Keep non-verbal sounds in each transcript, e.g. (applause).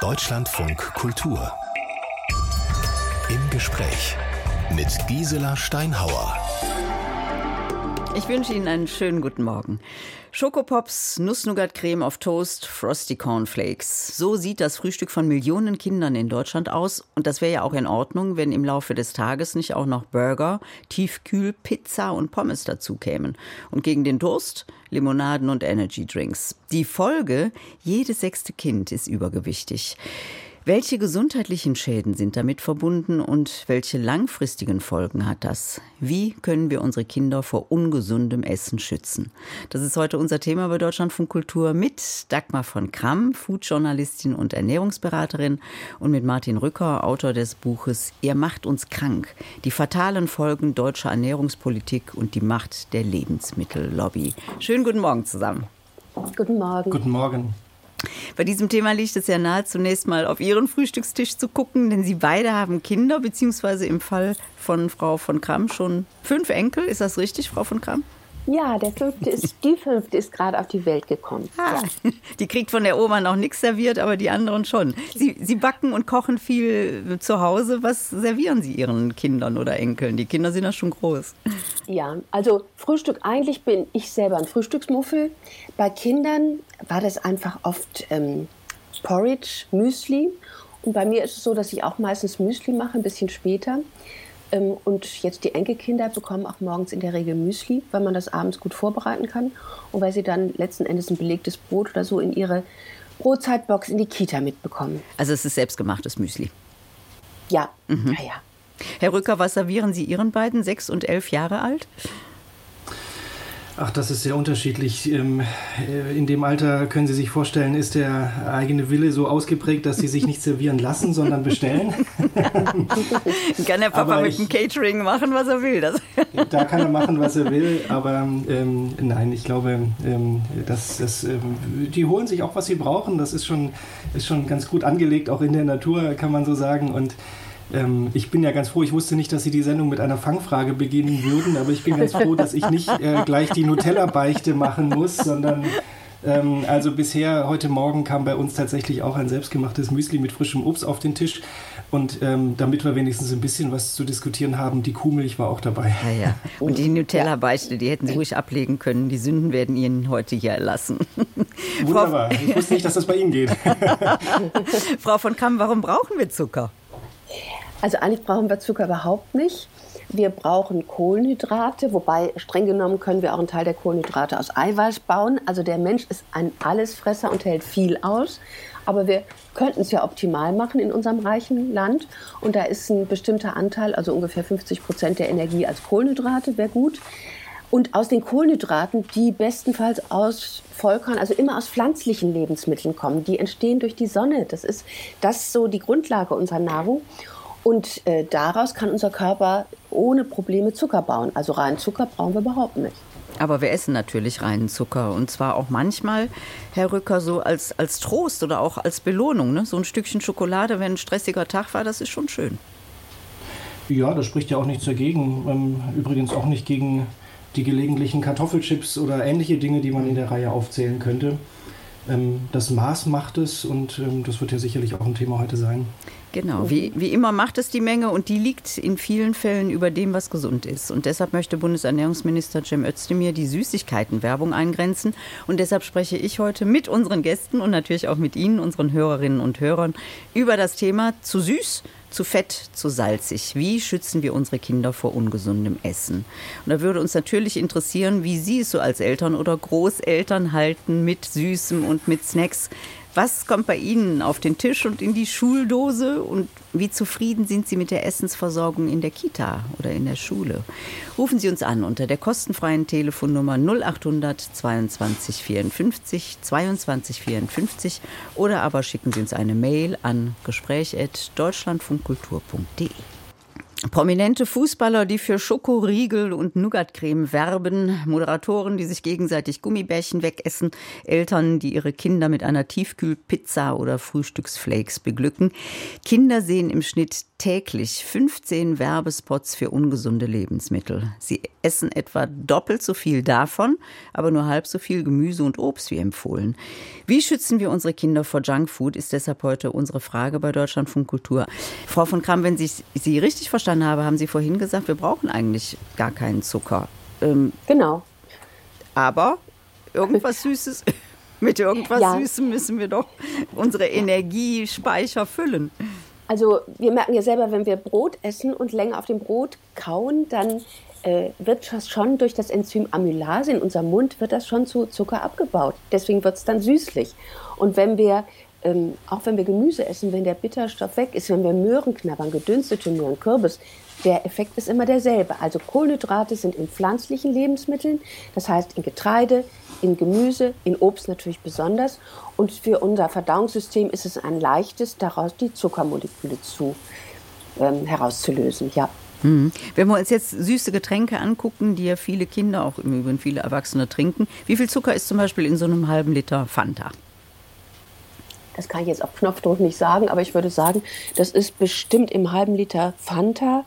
Deutschlandfunk Kultur. Im Gespräch mit Gisela Steinhauer. Ich wünsche Ihnen einen schönen guten Morgen. Schokopops, Nuss-Nougat-Creme auf Toast, Frosty Cornflakes. So sieht das Frühstück von Millionen Kindern in Deutschland aus. Und das wäre ja auch in Ordnung, wenn im Laufe des Tages nicht auch noch Burger, Tiefkühl, Pizza und Pommes dazu kämen. Und gegen den Durst Limonaden und Energy-Drinks. Die Folge, jedes sechste Kind ist übergewichtig. Welche gesundheitlichen Schäden sind damit verbunden und welche langfristigen Folgen hat das? Wie können wir unsere Kinder vor ungesundem Essen schützen? Das ist heute unser Thema bei Deutschlandfunk Kultur mit Dagmar von Kramm, Foodjournalistin und Ernährungsberaterin und mit Martin Rücker, Autor des Buches Ihr macht uns krank. Die fatalen Folgen deutscher Ernährungspolitik und die Macht der Lebensmittellobby. Schönen guten Morgen zusammen. Guten Morgen. Guten Morgen. Bei diesem Thema liegt es ja nahe, zunächst mal auf Ihren Frühstückstisch zu gucken, denn Sie beide haben Kinder, beziehungsweise im Fall von Frau von Kramm schon fünf Enkel. Ist das richtig, Frau von Kramm? Ja, der fünfte ist, (laughs) die fünfte ist gerade auf die Welt gekommen. Ah, ja. Die kriegt von der Oma noch nichts serviert, aber die anderen schon. Sie, Sie backen und kochen viel zu Hause. Was servieren Sie Ihren Kindern oder Enkeln? Die Kinder sind ja schon groß. Ja, also Frühstück, eigentlich bin ich selber ein Frühstücksmuffel. Bei Kindern war das einfach oft ähm, Porridge, Müsli. Und bei mir ist es so, dass ich auch meistens Müsli mache, ein bisschen später. Ähm, und jetzt die Enkelkinder bekommen auch morgens in der Regel Müsli, weil man das abends gut vorbereiten kann und weil sie dann letzten Endes ein belegtes Brot oder so in ihre Brotzeitbox in die Kita mitbekommen. Also es ist selbstgemachtes Müsli. Ja, mhm. ja, ja. Herr Rücker, was servieren Sie Ihren beiden, sechs und elf Jahre alt? Ach, das ist sehr unterschiedlich. Ähm, äh, in dem Alter können Sie sich vorstellen, ist der eigene Wille so ausgeprägt, dass sie sich nicht servieren lassen, sondern bestellen. (laughs) kann der Papa aber mit dem Catering machen, was er will. Das da kann er machen, was er will, aber ähm, nein, ich glaube, ähm, dass, dass ähm, die holen sich auch, was sie brauchen. Das ist schon, ist schon ganz gut angelegt, auch in der Natur, kann man so sagen. Und ähm, ich bin ja ganz froh, ich wusste nicht, dass Sie die Sendung mit einer Fangfrage beginnen würden, aber ich bin ganz froh, dass ich nicht äh, gleich die Nutella-Beichte machen muss, sondern ähm, also bisher, heute Morgen kam bei uns tatsächlich auch ein selbstgemachtes Müsli mit frischem Obst auf den Tisch. Und ähm, damit wir wenigstens ein bisschen was zu diskutieren haben, die Kuhmilch war auch dabei. Ja, ja. Und die Nutella-Beichte, die hätten Sie ruhig ablegen können. Die Sünden werden Ihnen heute hier erlassen. Wunderbar. Ich wusste nicht, dass das bei Ihnen geht. (laughs) Frau von Kamm, warum brauchen wir Zucker? Also eigentlich brauchen wir Zucker überhaupt nicht. Wir brauchen Kohlenhydrate, wobei streng genommen können wir auch einen Teil der Kohlenhydrate aus Eiweiß bauen. Also der Mensch ist ein Allesfresser und hält viel aus. Aber wir könnten es ja optimal machen in unserem reichen Land. Und da ist ein bestimmter Anteil, also ungefähr 50 Prozent der Energie als Kohlenhydrate, wäre gut. Und aus den Kohlenhydraten, die bestenfalls aus Vollkorn, also immer aus pflanzlichen Lebensmitteln kommen, die entstehen durch die Sonne. Das ist das ist so die Grundlage unserer Nahrung. Und äh, daraus kann unser Körper ohne Probleme Zucker bauen. Also reinen Zucker brauchen wir überhaupt nicht. Aber wir essen natürlich reinen Zucker und zwar auch manchmal, Herr Rücker, so als, als Trost oder auch als Belohnung. Ne? So ein Stückchen Schokolade, wenn ein stressiger Tag war, das ist schon schön. Ja, das spricht ja auch nichts dagegen. Ähm, übrigens auch nicht gegen die gelegentlichen Kartoffelchips oder ähnliche Dinge, die man in der Reihe aufzählen könnte. Ähm, das Maß macht es und ähm, das wird ja sicherlich auch ein Thema heute sein. Genau, wie, wie immer macht es die Menge und die liegt in vielen Fällen über dem, was gesund ist. Und deshalb möchte Bundesernährungsminister Cem Özdemir die Süßigkeitenwerbung eingrenzen. Und deshalb spreche ich heute mit unseren Gästen und natürlich auch mit Ihnen, unseren Hörerinnen und Hörern, über das Thema zu süß, zu fett, zu salzig. Wie schützen wir unsere Kinder vor ungesundem Essen? Und da würde uns natürlich interessieren, wie Sie es so als Eltern oder Großeltern halten mit Süßem und mit Snacks. Was kommt bei Ihnen auf den Tisch und in die Schuldose und wie zufrieden sind Sie mit der Essensversorgung in der Kita oder in der Schule? Rufen Sie uns an unter der kostenfreien Telefonnummer 0800 22 54 22 54 oder aber schicken Sie uns eine Mail an gespräch.deutschlandfunkkultur.de. Prominente Fußballer, die für Schokoriegel und Nougatcreme werben, Moderatoren, die sich gegenseitig Gummibärchen wegessen, Eltern, die ihre Kinder mit einer Tiefkühlpizza oder Frühstücksflakes beglücken. Kinder sehen im Schnitt täglich 15 Werbespots für ungesunde Lebensmittel. Sie essen etwa doppelt so viel davon, aber nur halb so viel Gemüse und Obst wie empfohlen. Wie schützen wir unsere Kinder vor Junkfood, ist deshalb heute unsere Frage bei Deutschlandfunk Kultur. Frau von Kram, wenn ich Sie richtig verstanden habe, haben Sie vorhin gesagt, wir brauchen eigentlich gar keinen Zucker. Ähm, genau. Aber irgendwas Süßes, (laughs) mit irgendwas ja. Süßem müssen wir doch unsere Energiespeicher füllen. Also wir merken ja selber, wenn wir Brot essen und länger auf dem Brot kauen, dann äh, wird das schon durch das Enzym Amylase in unserem Mund, wird das schon zu Zucker abgebaut. Deswegen wird es dann süßlich. Und wenn wir, ähm, auch wenn wir Gemüse essen, wenn der Bitterstoff weg ist, wenn wir Möhren knabbern, gedünstete Möhren, Kürbis, der Effekt ist immer derselbe. Also Kohlenhydrate sind in pflanzlichen Lebensmitteln, das heißt in Getreide, in Gemüse, in Obst natürlich besonders. Und für unser Verdauungssystem ist es ein leichtes, daraus die Zuckermoleküle zu, ähm, herauszulösen. Ja. Mhm. Wenn wir uns jetzt süße Getränke angucken, die ja viele Kinder, auch im Übrigen viele Erwachsene trinken, wie viel Zucker ist zum Beispiel in so einem halben Liter Fanta? Das kann ich jetzt auf Knopfdruck nicht sagen, aber ich würde sagen, das ist bestimmt im halben Liter Fanta,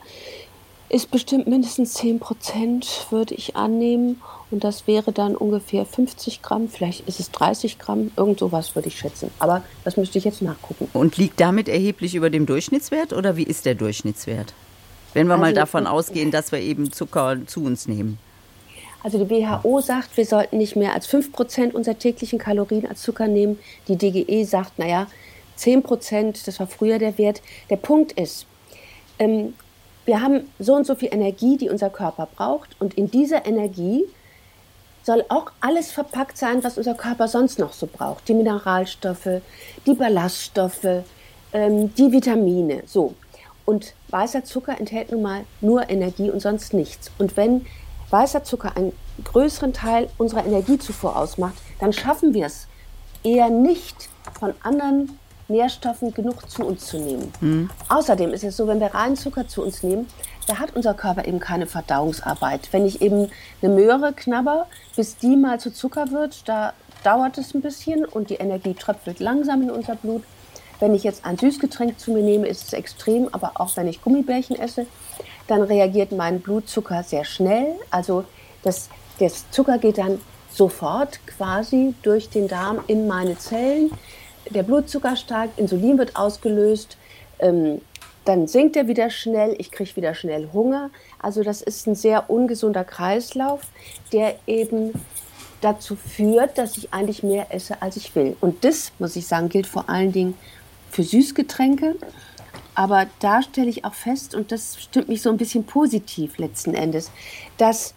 ist bestimmt mindestens 10 Prozent, würde ich annehmen. Und das wäre dann ungefähr 50 Gramm, vielleicht ist es 30 Gramm, irgend sowas würde ich schätzen. Aber das müsste ich jetzt nachgucken. Und liegt damit erheblich über dem Durchschnittswert oder wie ist der Durchschnittswert? Wenn wir also, mal davon ausgehen, dass wir eben Zucker zu uns nehmen. Also die WHO sagt, wir sollten nicht mehr als 5 Prozent unserer täglichen Kalorien als Zucker nehmen. Die DGE sagt, naja, 10 Prozent, das war früher der Wert. Der Punkt ist, ähm, wir haben so und so viel Energie, die unser Körper braucht. Und in dieser Energie soll auch alles verpackt sein, was unser Körper sonst noch so braucht. Die Mineralstoffe, die Ballaststoffe, ähm, die Vitamine. So. Und weißer Zucker enthält nun mal nur Energie und sonst nichts. Und wenn weißer Zucker einen größeren Teil unserer Energiezufuhr ausmacht, dann schaffen wir es eher nicht von anderen Nährstoffen genug zu uns zu nehmen. Mhm. Außerdem ist es so, wenn wir reinen Zucker zu uns nehmen, da hat unser Körper eben keine Verdauungsarbeit. Wenn ich eben eine Möhre knabber, bis die mal zu Zucker wird, da dauert es ein bisschen und die Energie tröpfelt langsam in unser Blut. Wenn ich jetzt ein Süßgetränk zu mir nehme, ist es extrem, aber auch wenn ich Gummibärchen esse, dann reagiert mein Blutzucker sehr schnell. Also das, der Zucker geht dann sofort quasi durch den Darm in meine Zellen der Blutzucker steigt, Insulin wird ausgelöst, ähm, dann sinkt er wieder schnell, ich kriege wieder schnell Hunger. Also das ist ein sehr ungesunder Kreislauf, der eben dazu führt, dass ich eigentlich mehr esse, als ich will. Und das, muss ich sagen, gilt vor allen Dingen für Süßgetränke. Aber da stelle ich auch fest, und das stimmt mich so ein bisschen positiv letzten Endes, dass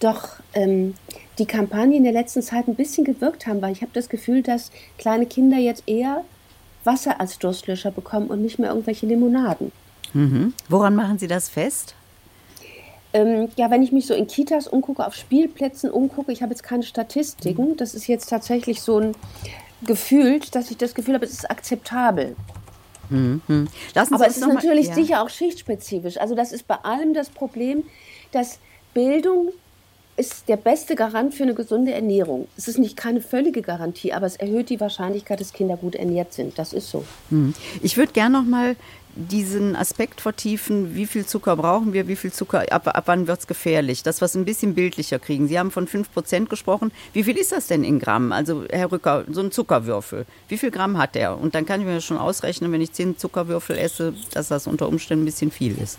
doch ähm, die Kampagne in der letzten Zeit ein bisschen gewirkt haben, weil ich habe das Gefühl, dass kleine Kinder jetzt eher Wasser als Durstlöscher bekommen und nicht mehr irgendwelche Limonaden. Mhm. Woran machen Sie das fest? Ähm, ja, wenn ich mich so in Kitas umgucke, auf Spielplätzen umgucke, ich habe jetzt keine Statistiken, mhm. das ist jetzt tatsächlich so ein Gefühl, dass ich das Gefühl habe, es ist akzeptabel. Mhm. Aber es ist natürlich ja. sicher auch schichtspezifisch. Also das ist bei allem das Problem, dass Bildung ist der beste Garant für eine gesunde Ernährung. Es ist nicht keine völlige Garantie, aber es erhöht die Wahrscheinlichkeit, dass Kinder gut ernährt sind. Das ist so. Hm. Ich würde gerne noch mal diesen Aspekt vertiefen, wie viel Zucker brauchen wir, wie viel Zucker, ab, ab wann wird es gefährlich, das was ein bisschen bildlicher kriegen. Sie haben von 5% gesprochen. Wie viel ist das denn in Gramm? Also Herr Rücker, so ein Zuckerwürfel, wie viel Gramm hat der? Und dann kann ich mir schon ausrechnen, wenn ich 10 Zuckerwürfel esse, dass das unter Umständen ein bisschen viel ist.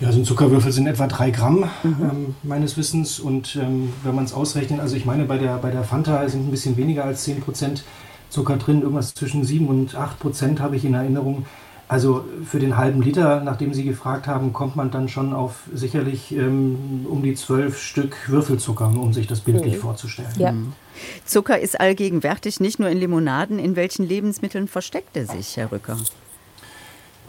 Ja, so ein Zuckerwürfel sind etwa drei Gramm mhm. ähm, meines Wissens. Und ähm, wenn man es ausrechnet, also ich meine, bei der, bei der Fanta sind ein bisschen weniger als 10 Prozent Zucker drin, irgendwas zwischen 7 und 8 Prozent habe ich in Erinnerung. Also für den halben Liter, nachdem Sie gefragt haben, kommt man dann schon auf sicherlich ähm, um die zwölf Stück Würfelzucker, um sich das bildlich mhm. vorzustellen. Ja. Mhm. Zucker ist allgegenwärtig, nicht nur in Limonaden. In welchen Lebensmitteln versteckt er sich, Herr Rücker?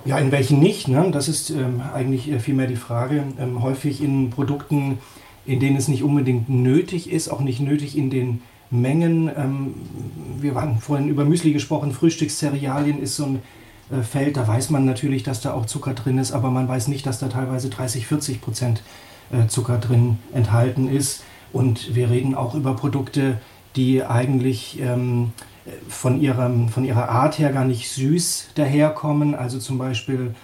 Ja, in welchen nicht? Ne? Das ist ähm, eigentlich äh, vielmehr die Frage. Ähm, häufig in Produkten, in denen es nicht unbedingt nötig ist, auch nicht nötig in den Mengen. Ähm, wir haben vorhin über Müsli gesprochen. Frühstückszerealien ist so ein äh, fällt, da weiß man natürlich, dass da auch Zucker drin ist, aber man weiß nicht, dass da teilweise 30, 40 Prozent äh, Zucker drin enthalten ist. Und wir reden auch über Produkte, die eigentlich ähm, von, ihrem, von ihrer Art her gar nicht süß daherkommen. Also zum Beispiel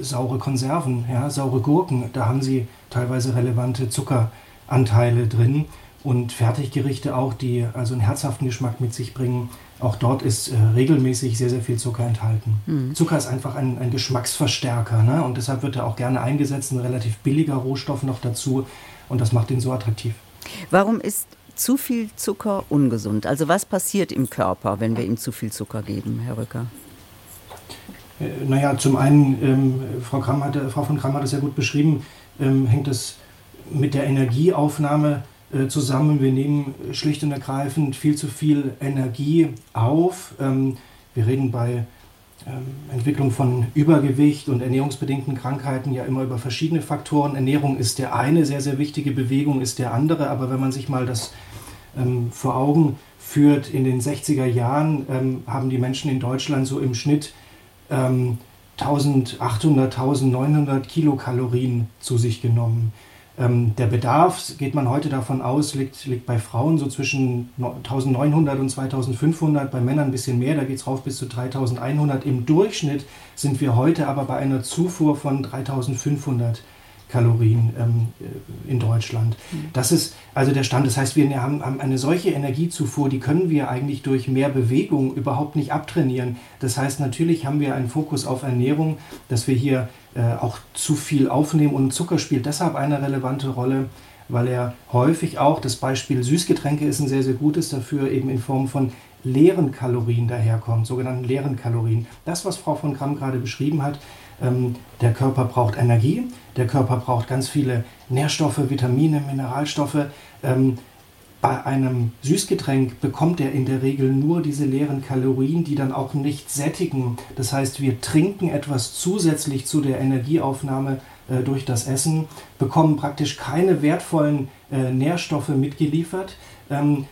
saure Konserven, ja, saure Gurken, da haben sie teilweise relevante Zuckeranteile drin. Und Fertiggerichte auch, die also einen herzhaften Geschmack mit sich bringen, auch dort ist äh, regelmäßig sehr, sehr viel Zucker enthalten. Mhm. Zucker ist einfach ein, ein Geschmacksverstärker ne? und deshalb wird er auch gerne eingesetzt, ein relativ billiger Rohstoff noch dazu und das macht ihn so attraktiv. Warum ist zu viel Zucker ungesund? Also was passiert im Körper, wenn wir ihm zu viel Zucker geben, Herr Rücker? Äh, naja, zum einen, ähm, Frau, Kramm hatte, Frau von Kramm hat es ja gut beschrieben, ähm, hängt es mit der Energieaufnahme äh, zusammen. Wir nehmen schlicht und ergreifend viel zu viel Energie auf. Ähm, wir reden bei ähm, Entwicklung von Übergewicht und ernährungsbedingten Krankheiten ja immer über verschiedene Faktoren. Ernährung ist der eine sehr, sehr wichtige, Bewegung ist der andere. Aber wenn man sich mal das ähm, vor Augen führt, in den 60er Jahren haben die Menschen in Deutschland so im Schnitt ähm, 1800, 1900 Kilokalorien zu sich genommen. Ähm, der Bedarf, geht man heute davon aus, liegt, liegt bei Frauen so zwischen 1900 und 2500, bei Männern ein bisschen mehr, da geht es rauf bis zu 3100. Im Durchschnitt sind wir heute aber bei einer Zufuhr von 3500 Kalorien ähm, äh, in Deutschland. Mhm. Das ist also der Stand. Das heißt, wir haben, haben, eine solche Energiezufuhr, die können wir eigentlich durch mehr Bewegung überhaupt nicht abtrainieren. Das heißt, natürlich haben wir einen Fokus auf Ernährung, dass wir hier äh, auch zu viel aufnehmen und Zucker spielt deshalb eine relevante Rolle, weil er häufig auch, das Beispiel Süßgetränke ist ein sehr, sehr gutes dafür, eben in Form von leeren Kalorien daherkommt, sogenannten leeren Kalorien. Das, was Frau von Gramm gerade beschrieben hat, ähm, der Körper braucht Energie, der Körper braucht ganz viele Nährstoffe, Vitamine, Mineralstoffe. Ähm, bei einem Süßgetränk bekommt er in der Regel nur diese leeren Kalorien, die dann auch nicht sättigen. Das heißt, wir trinken etwas zusätzlich zu der Energieaufnahme äh, durch das Essen, bekommen praktisch keine wertvollen äh, Nährstoffe mitgeliefert. Ähm,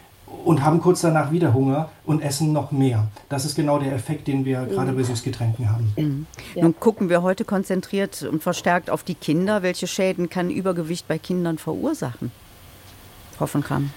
und haben kurz danach wieder Hunger und essen noch mehr. Das ist genau der Effekt, den wir mhm. gerade bei Süßgetränken haben. Mhm. Ja. Nun gucken wir heute konzentriert und verstärkt auf die Kinder. Welche Schäden kann Übergewicht bei Kindern verursachen? Frau von Kram.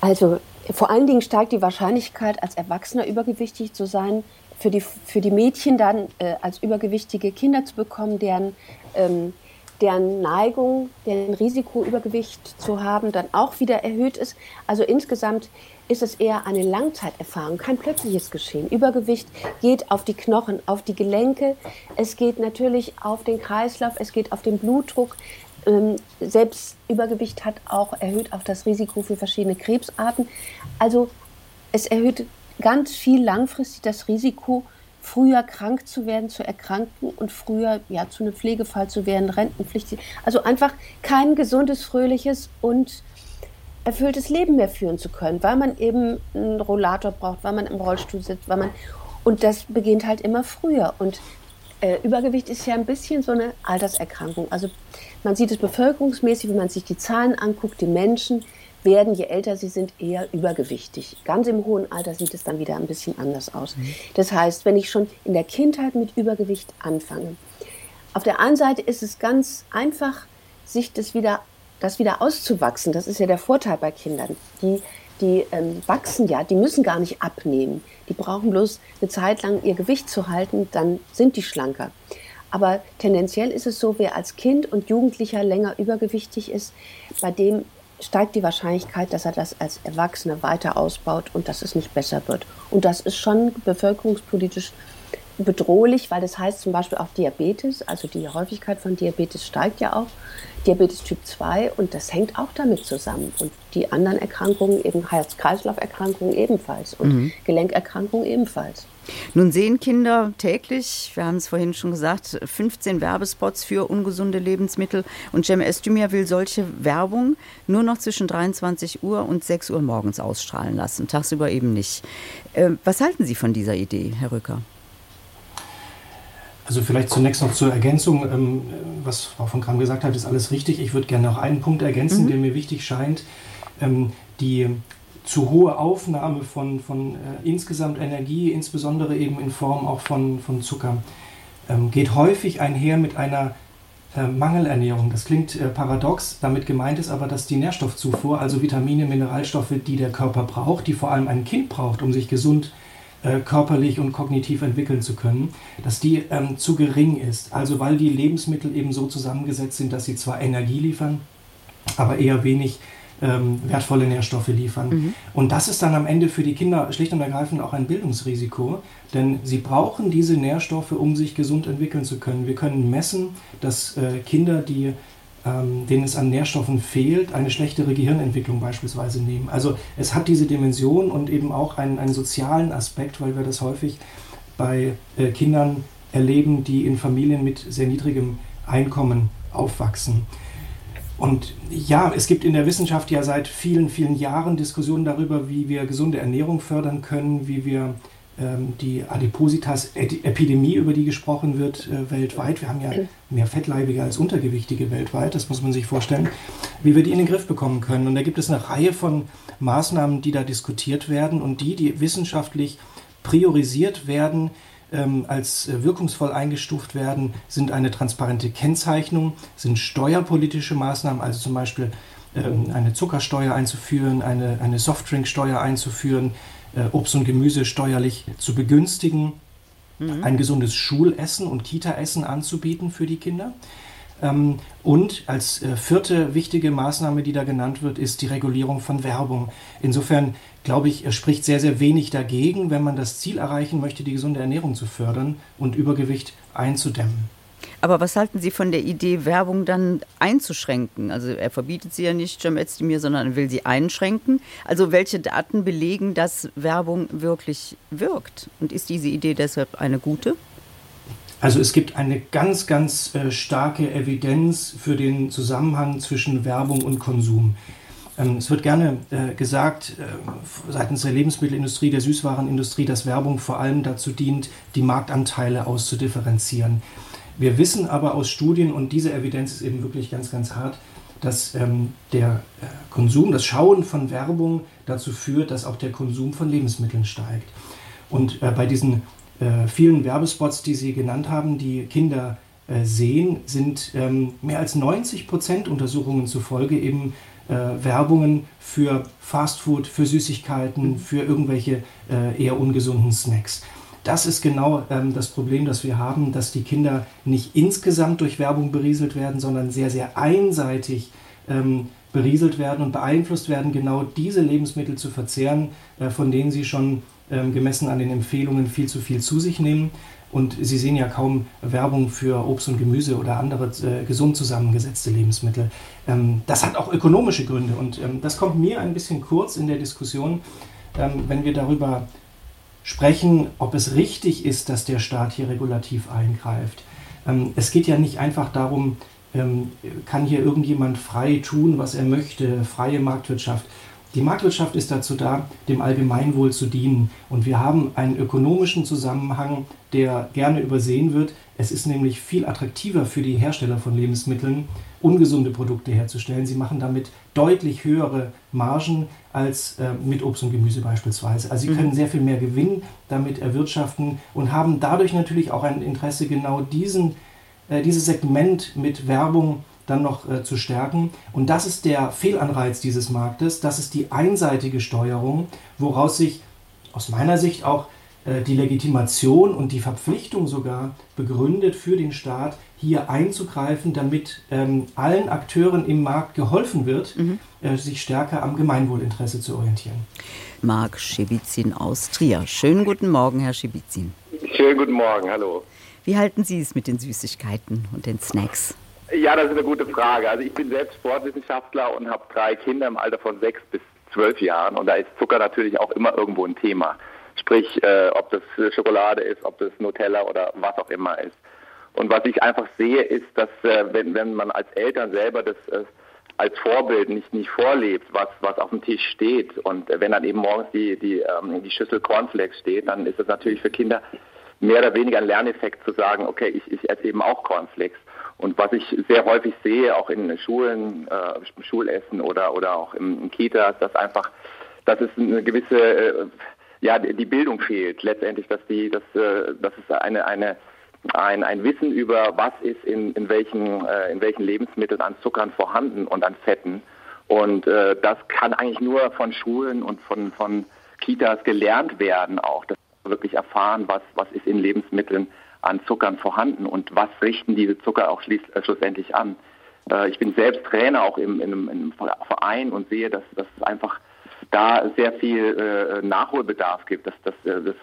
Also vor allen Dingen steigt die Wahrscheinlichkeit, als Erwachsener übergewichtig zu sein, für die, für die Mädchen dann äh, als übergewichtige Kinder zu bekommen, deren, ähm, deren Neigung, deren Risiko, Übergewicht zu haben, dann auch wieder erhöht ist. Also insgesamt ist es eher eine Langzeiterfahrung, kein plötzliches Geschehen. Übergewicht geht auf die Knochen, auf die Gelenke, es geht natürlich auf den Kreislauf, es geht auf den Blutdruck, ähm, selbst Übergewicht hat auch, erhöht auch das Risiko für verschiedene Krebsarten. Also es erhöht ganz viel langfristig das Risiko, früher krank zu werden, zu erkranken und früher ja, zu einem Pflegefall zu werden, rentenpflichtig. Also einfach kein gesundes, fröhliches und erfülltes Leben mehr führen zu können, weil man eben einen Rollator braucht, weil man im Rollstuhl sitzt, weil man und das beginnt halt immer früher und äh, Übergewicht ist ja ein bisschen so eine Alterserkrankung. Also man sieht es bevölkerungsmäßig, wenn man sich die Zahlen anguckt, die Menschen werden, je älter sie sind, eher übergewichtig. Ganz im hohen Alter sieht es dann wieder ein bisschen anders aus. Mhm. Das heißt, wenn ich schon in der Kindheit mit Übergewicht anfange, auf der einen Seite ist es ganz einfach, sich das wieder, das wieder auszuwachsen. Das ist ja der Vorteil bei Kindern. Die, die ähm, wachsen ja, die müssen gar nicht abnehmen. Die brauchen bloß eine Zeit lang ihr Gewicht zu halten, dann sind die schlanker. Aber tendenziell ist es so, wer als Kind und Jugendlicher länger übergewichtig ist, bei dem steigt die Wahrscheinlichkeit, dass er das als Erwachsener weiter ausbaut und dass es nicht besser wird. Und das ist schon bevölkerungspolitisch bedrohlich, weil das heißt zum Beispiel auch Diabetes, also die Häufigkeit von Diabetes steigt ja auch, Diabetes Typ 2 und das hängt auch damit zusammen. Und die anderen Erkrankungen, eben Herz-Kreislauf-Erkrankungen ebenfalls und mhm. Gelenkerkrankungen ebenfalls. Nun sehen Kinder täglich, wir haben es vorhin schon gesagt, 15 Werbespots für ungesunde Lebensmittel und Cem Estümia will solche Werbung nur noch zwischen 23 Uhr und 6 Uhr morgens ausstrahlen lassen, tagsüber eben nicht. Äh, was halten Sie von dieser Idee, Herr Rücker? Also vielleicht zunächst noch zur Ergänzung, ähm, was Frau von Kram gesagt hat, ist alles richtig. Ich würde gerne noch einen Punkt ergänzen, mhm. der mir wichtig scheint. Ähm, die zu hohe Aufnahme von, von äh, insgesamt Energie, insbesondere eben in Form auch von, von Zucker, ähm, geht häufig einher mit einer äh, Mangelernährung. Das klingt äh, paradox, damit gemeint ist aber, dass die Nährstoffzufuhr, also Vitamine, Mineralstoffe, die der Körper braucht, die vor allem ein Kind braucht, um sich gesund äh, körperlich und kognitiv entwickeln zu können, dass die ähm, zu gering ist. Also weil die Lebensmittel eben so zusammengesetzt sind, dass sie zwar Energie liefern, aber eher wenig ähm, wertvolle Nährstoffe liefern. Mhm. Und das ist dann am Ende für die Kinder schlicht und ergreifend auch ein Bildungsrisiko, denn sie brauchen diese Nährstoffe, um sich gesund entwickeln zu können. Wir können messen, dass äh, Kinder, die ähm, denen es an Nährstoffen fehlt, eine schlechtere Gehirnentwicklung beispielsweise nehmen. Also es hat diese Dimension und eben auch einen, einen sozialen Aspekt, weil wir das häufig bei äh, Kindern erleben, die in Familien mit sehr niedrigem Einkommen aufwachsen. Und ja, es gibt in der Wissenschaft ja seit vielen, vielen Jahren Diskussionen darüber, wie wir gesunde Ernährung fördern können, wie wir ähm, die Adipositas-Epidemie, über die gesprochen wird äh, weltweit. Wir haben ja mehr Fettleibige als Untergewichtige weltweit, das muss man sich vorstellen, wie wir die in den Griff bekommen können. Und da gibt es eine Reihe von Maßnahmen, die da diskutiert werden und die, die wissenschaftlich priorisiert werden, ähm, als äh, wirkungsvoll eingestuft werden, sind eine transparente Kennzeichnung, sind steuerpolitische Maßnahmen, also zum Beispiel ähm, eine Zuckersteuer einzuführen, eine, eine Softdrinksteuer einzuführen, äh, Obst und Gemüse steuerlich zu begünstigen, mhm. ein gesundes Schulessen und Kitaessen anzubieten für die Kinder. Ähm, und als äh, vierte wichtige Maßnahme, die da genannt wird, ist die Regulierung von Werbung. Insofern glaube ich, spricht sehr, sehr wenig dagegen, wenn man das Ziel erreichen möchte, die gesunde Ernährung zu fördern und Übergewicht einzudämmen. Aber was halten Sie von der Idee, Werbung dann einzuschränken? Also er verbietet sie ja nicht, Cem Özdemir, sondern will sie einschränken. Also welche Daten belegen, dass Werbung wirklich wirkt? Und ist diese Idee deshalb eine gute? Also es gibt eine ganz, ganz äh, starke Evidenz für den Zusammenhang zwischen Werbung und Konsum. Ähm, es wird gerne äh, gesagt äh, seitens der Lebensmittelindustrie, der Süßwarenindustrie, dass Werbung vor allem dazu dient, die Marktanteile auszudifferenzieren. Wir wissen aber aus Studien, und diese Evidenz ist eben wirklich ganz, ganz hart, dass ähm, der äh, Konsum, das Schauen von Werbung dazu führt, dass auch der Konsum von Lebensmitteln steigt. Und äh, bei diesen äh, vielen Werbespots, die Sie genannt haben, die Kinder äh, sehen, sind ähm, mehr als 90 Prozent Untersuchungen zufolge eben äh, Werbungen für Fastfood, für Süßigkeiten, mhm. für irgendwelche äh, eher ungesunden Snacks. Das ist genau ähm, das Problem, das wir haben, dass die Kinder nicht insgesamt durch Werbung berieselt werden, sondern sehr, sehr einseitig ähm, berieselt werden und beeinflusst werden, genau diese Lebensmittel zu verzehren, äh, von denen sie schon gemessen an den Empfehlungen viel zu viel zu sich nehmen. Und Sie sehen ja kaum Werbung für Obst und Gemüse oder andere äh, gesund zusammengesetzte Lebensmittel. Ähm, das hat auch ökonomische Gründe und ähm, das kommt mir ein bisschen kurz in der Diskussion, ähm, wenn wir darüber sprechen, ob es richtig ist, dass der Staat hier regulativ eingreift. Ähm, es geht ja nicht einfach darum, ähm, kann hier irgendjemand frei tun, was er möchte, freie Marktwirtschaft. Die Marktwirtschaft ist dazu da, dem Allgemeinwohl zu dienen. Und wir haben einen ökonomischen Zusammenhang, der gerne übersehen wird. Es ist nämlich viel attraktiver für die Hersteller von Lebensmitteln, ungesunde Produkte herzustellen. Sie machen damit deutlich höhere Margen als äh, mit Obst und Gemüse beispielsweise. Also sie mhm. können sehr viel mehr Gewinn damit erwirtschaften und haben dadurch natürlich auch ein Interesse, genau diesen, äh, dieses Segment mit Werbung dann noch äh, zu stärken. Und das ist der Fehlanreiz dieses Marktes, das ist die einseitige Steuerung, woraus sich aus meiner Sicht auch äh, die Legitimation und die Verpflichtung sogar begründet für den Staat, hier einzugreifen, damit ähm, allen Akteuren im Markt geholfen wird, mhm. äh, sich stärker am Gemeinwohlinteresse zu orientieren. Marc Schibitzin aus Trier. Schönen guten Morgen, Herr Schibitzin. Schönen guten Morgen, hallo. Wie halten Sie es mit den Süßigkeiten und den Snacks? Ja, das ist eine gute Frage. Also ich bin selbst Sportwissenschaftler und habe drei Kinder im Alter von sechs bis zwölf Jahren und da ist Zucker natürlich auch immer irgendwo ein Thema. Sprich, äh, ob das Schokolade ist, ob das Nutella oder was auch immer ist. Und was ich einfach sehe, ist, dass äh, wenn, wenn man als Eltern selber das äh, als Vorbild nicht, nicht vorlebt, was, was auf dem Tisch steht und wenn dann eben morgens die, die, ähm, die Schüssel Cornflakes steht, dann ist das natürlich für Kinder mehr oder weniger ein Lerneffekt zu sagen, okay, ich, ich esse eben auch Cornflakes. Und was ich sehr häufig sehe, auch in Schulen, äh, Schulessen oder, oder auch im, im Kitas, dass einfach dass es eine gewisse, äh, ja, die Bildung fehlt. Letztendlich, dass die, dass, äh, dass es eine, eine ein, ein Wissen über, was ist in, in, welchen, äh, in welchen Lebensmitteln an Zuckern vorhanden und an Fetten. Und äh, das kann eigentlich nur von Schulen und von, von Kitas gelernt werden auch, dass wir wirklich erfahren, was, was ist in Lebensmitteln an Zuckern vorhanden und was richten diese Zucker auch äh, schlussendlich an. Äh, ich bin selbst Trainer auch im, in, einem, in einem Verein und sehe, dass, es einfach da sehr viel äh, Nachholbedarf gibt, dass, dass das,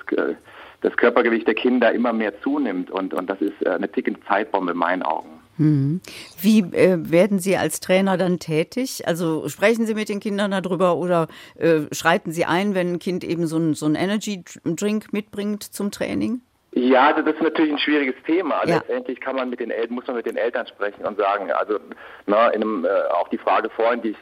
das Körpergewicht der Kinder immer mehr zunimmt und, und das ist eine tickende Zeitbombe in meinen Augen. Mhm. Wie äh, werden Sie als Trainer dann tätig? Also sprechen Sie mit den Kindern darüber oder äh, schreiten Sie ein, wenn ein Kind eben so einen so Energy Drink mitbringt zum Training? Ja, also das ist natürlich ein schwieriges Thema. Ja. Letztendlich kann man mit den Eltern, muss man mit den Eltern sprechen und sagen, also na, in einem, äh, auch die Frage vorhin, die ich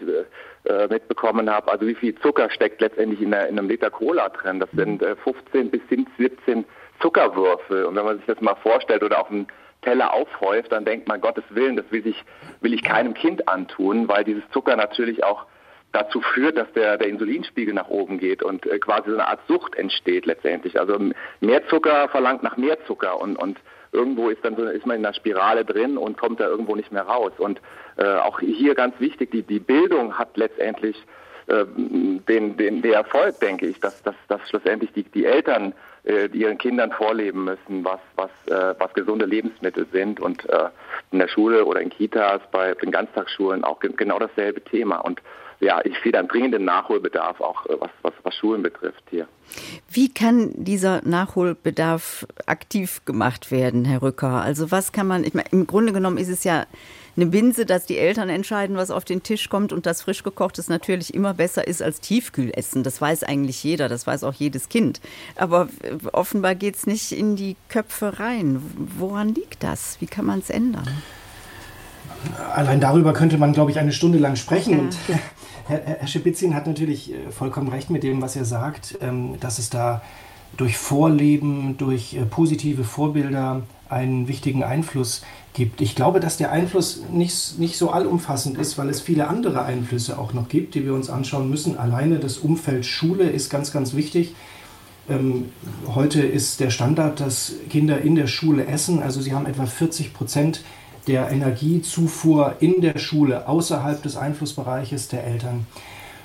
äh, mitbekommen habe, also wie viel Zucker steckt letztendlich in, der, in einem Liter Cola drin? Das sind äh, 15 bis 17 Zuckerwürfel. Und wenn man sich das mal vorstellt oder auf einen Teller aufhäuft, dann denkt man, Gottes Willen, das will ich, will ich keinem Kind antun, weil dieses Zucker natürlich auch dazu führt, dass der, der Insulinspiegel nach oben geht und äh, quasi so eine Art Sucht entsteht letztendlich. Also mehr Zucker verlangt nach mehr Zucker und, und irgendwo ist dann so, ist man in einer Spirale drin und kommt da irgendwo nicht mehr raus. Und äh, auch hier ganz wichtig, die, die Bildung hat letztendlich äh, den, den, den Erfolg, denke ich, dass, dass, dass schlussendlich die, die Eltern äh, ihren Kindern vorleben müssen, was, was, äh, was gesunde Lebensmittel sind. Und äh, in der Schule oder in Kitas, bei den Ganztagsschulen auch genau dasselbe Thema. Und ja, ich sehe da einen dringenden Nachholbedarf, auch äh, was, was, was Schulen betrifft hier. Wie kann dieser Nachholbedarf aktiv gemacht werden, Herr Rücker? Also was kann man, ich meine, im Grunde genommen ist es ja eine Binse, dass die Eltern entscheiden, was auf den Tisch kommt und das frisch gekochtes natürlich immer besser ist als Tiefkühlessen. Das weiß eigentlich jeder, das weiß auch jedes Kind. Aber offenbar geht es nicht in die Köpfe rein. Woran liegt das? Wie kann man es ändern? Allein darüber könnte man, glaube ich, eine Stunde lang sprechen. Ja. Und Herr, Herr Schipitzin hat natürlich äh, vollkommen recht mit dem, was er sagt, ähm, dass es da durch Vorleben, durch äh, positive Vorbilder einen wichtigen Einfluss gibt. Ich glaube, dass der Einfluss nicht, nicht so allumfassend ist, weil es viele andere Einflüsse auch noch gibt, die wir uns anschauen müssen. Alleine das Umfeld Schule ist ganz, ganz wichtig. Ähm, heute ist der Standard, dass Kinder in der Schule essen. Also sie haben etwa 40 Prozent der Energiezufuhr in der Schule außerhalb des Einflussbereiches der Eltern.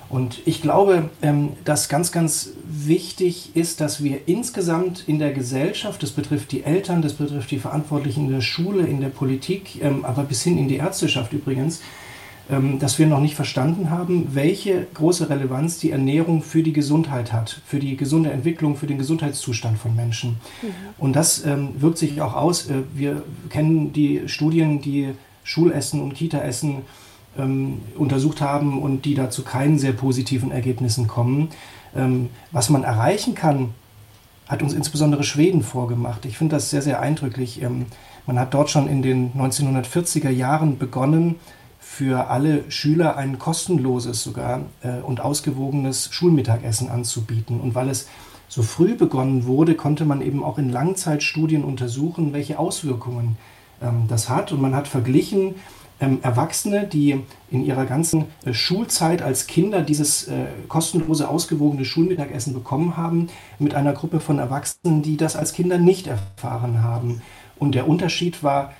Und ich glaube, ähm, dass ganz, ganz wichtig ist, dass wir insgesamt in der Gesellschaft, das betrifft die Eltern, das betrifft die Verantwortlichen in der Schule, in der Politik, ähm, aber bis hin in die Ärzteschaft übrigens, dass wir noch nicht verstanden haben, welche große Relevanz die Ernährung für die Gesundheit hat, für die gesunde Entwicklung, für den Gesundheitszustand von Menschen. Mhm. Und das ähm, wirkt sich auch aus. Äh, wir kennen die Studien, die Schulessen und Kitaessen ähm, untersucht haben und die da zu keinen sehr positiven Ergebnissen kommen. Ähm, was man erreichen kann, hat uns insbesondere Schweden vorgemacht. Ich finde das sehr, sehr eindrücklich. Ähm, man hat dort schon in den 1940er Jahren begonnen, für alle Schüler ein kostenloses sogar äh, und ausgewogenes Schulmittagessen anzubieten. Und weil es so früh begonnen wurde, konnte man eben auch in Langzeitstudien untersuchen, welche Auswirkungen ähm, das hat. Und man hat verglichen ähm, Erwachsene, die in ihrer ganzen äh, Schulzeit als Kinder dieses äh, kostenlose, ausgewogene Schulmittagessen bekommen haben, mit einer Gruppe von Erwachsenen, die das als Kinder nicht erfahren haben. Und der Unterschied war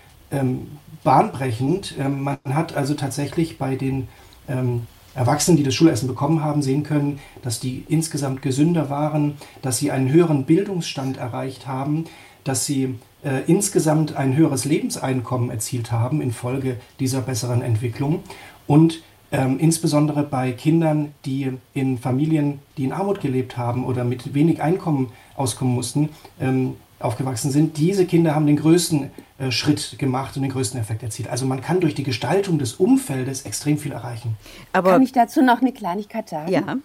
bahnbrechend. Ähm, man hat also tatsächlich bei den ähm, Erwachsenen, die das Schulessen bekommen haben, sehen können, dass die insgesamt gesünder waren, dass sie einen höheren Bildungsstand erreicht haben, dass sie äh, insgesamt ein höheres Lebenseinkommen erzielt haben infolge dieser besseren Entwicklung und ähm, insbesondere bei Kindern, die in Familien, die in Armut gelebt haben oder mit wenig Einkommen auskommen mussten, ähm, aufgewachsen sind, diese Kinder haben den größten äh, Schritt gemacht und den größten Effekt erzielt. Also man kann durch die Gestaltung des Umfeldes extrem viel erreichen. Aber kann ich dazu noch eine Kleinigkeit sagen? Ja.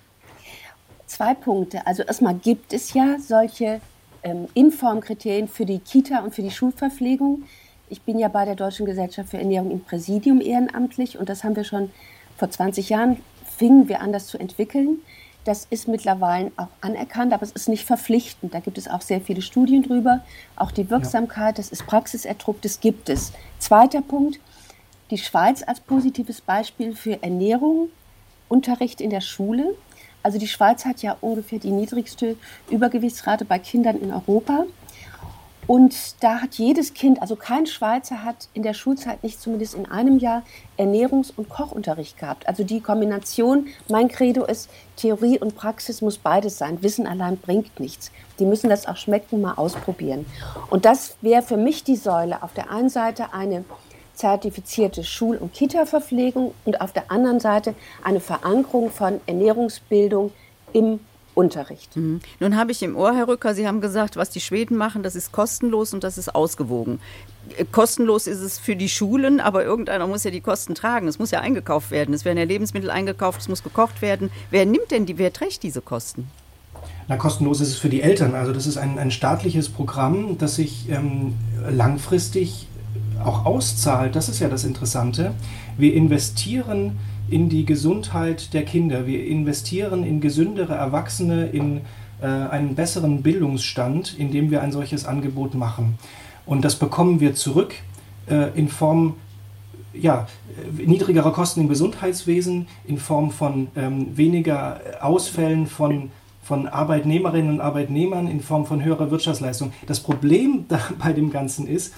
Zwei Punkte. Also erstmal gibt es ja solche ähm, Informkriterien für die Kita und für die Schulverpflegung. Ich bin ja bei der Deutschen Gesellschaft für Ernährung im Präsidium ehrenamtlich und das haben wir schon vor 20 Jahren, fingen wir an, das zu entwickeln. Das ist mittlerweile auch anerkannt, aber es ist nicht verpflichtend. Da gibt es auch sehr viele Studien drüber. Auch die Wirksamkeit, das ist praxiserprobt, das gibt es. Zweiter Punkt, die Schweiz als positives Beispiel für Ernährung, Unterricht in der Schule. Also die Schweiz hat ja ungefähr die niedrigste Übergewichtsrate bei Kindern in Europa. Und da hat jedes Kind, also kein Schweizer hat in der Schulzeit nicht zumindest in einem Jahr Ernährungs- und Kochunterricht gehabt. Also die Kombination, mein Credo ist, Theorie und Praxis muss beides sein. Wissen allein bringt nichts. Die müssen das auch schmecken, mal ausprobieren. Und das wäre für mich die Säule. Auf der einen Seite eine zertifizierte Schul- und Kita-Verpflegung und auf der anderen Seite eine Verankerung von Ernährungsbildung im Unterricht. Mhm. Nun habe ich im Ohr, Herr Rücker, Sie haben gesagt, was die Schweden machen, das ist kostenlos und das ist ausgewogen. Äh, kostenlos ist es für die Schulen, aber irgendeiner muss ja die Kosten tragen. Es muss ja eingekauft werden. Es werden ja Lebensmittel eingekauft, es muss gekocht werden. Wer nimmt denn die, wer trägt diese Kosten? Na, kostenlos ist es für die Eltern. Also das ist ein, ein staatliches Programm, das sich ähm, langfristig auch auszahlt. Das ist ja das Interessante. Wir investieren in die Gesundheit der Kinder. Wir investieren in gesündere Erwachsene, in äh, einen besseren Bildungsstand, indem wir ein solches Angebot machen. Und das bekommen wir zurück äh, in Form ja, niedrigerer Kosten im Gesundheitswesen, in Form von ähm, weniger Ausfällen von, von Arbeitnehmerinnen und Arbeitnehmern, in Form von höherer Wirtschaftsleistung. Das Problem (laughs) bei dem Ganzen ist,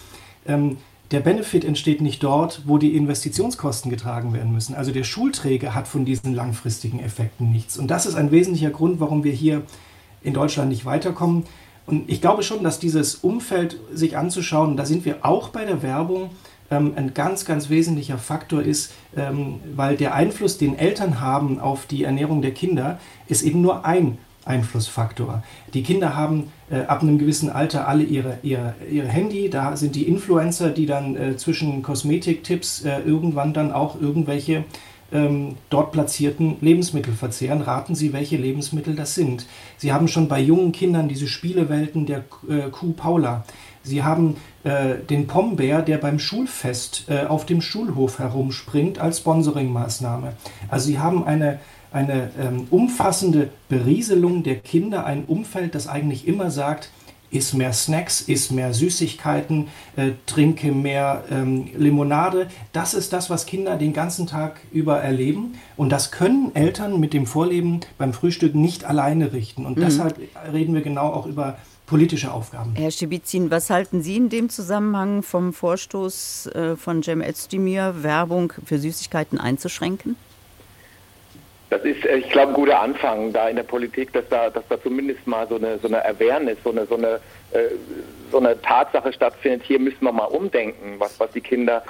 ähm, der Benefit entsteht nicht dort, wo die Investitionskosten getragen werden müssen. Also der Schulträger hat von diesen langfristigen Effekten nichts. Und das ist ein wesentlicher Grund, warum wir hier in Deutschland nicht weiterkommen. Und ich glaube schon, dass dieses Umfeld sich anzuschauen, da sind wir auch bei der Werbung, ähm, ein ganz, ganz wesentlicher Faktor ist, ähm, weil der Einfluss, den Eltern haben auf die Ernährung der Kinder, ist eben nur ein Einflussfaktor. Die Kinder haben äh, ab einem gewissen Alter alle ihre, ihre, ihre Handy. Da sind die Influencer, die dann äh, zwischen Kosmetiktipps äh, irgendwann dann auch irgendwelche ähm, dort platzierten Lebensmittel verzehren. Raten Sie, welche Lebensmittel das sind. Sie haben schon bei jungen Kindern diese Spielewelten der äh, Kuh Paula. Sie haben äh, den Pombeer, der beim Schulfest äh, auf dem Schulhof herumspringt, als Sponsoringmaßnahme. Also Sie haben eine eine ähm, umfassende Berieselung der Kinder, ein Umfeld, das eigentlich immer sagt, iss mehr Snacks, iss mehr Süßigkeiten, äh, trinke mehr ähm, Limonade. Das ist das, was Kinder den ganzen Tag über erleben. Und das können Eltern mit dem Vorleben beim Frühstück nicht alleine richten. Und mhm. deshalb reden wir genau auch über politische Aufgaben. Herr Schibizin, was halten Sie in dem Zusammenhang vom Vorstoß äh, von Cem Özdemir, Werbung für Süßigkeiten einzuschränken? Das ist, äh, ich glaube, ein guter Anfang da in der Politik, dass da, dass da zumindest mal so eine, so eine Awareness, so eine, so eine, äh, so eine Tatsache stattfindet. Hier müssen wir mal umdenken, was, was die Kinder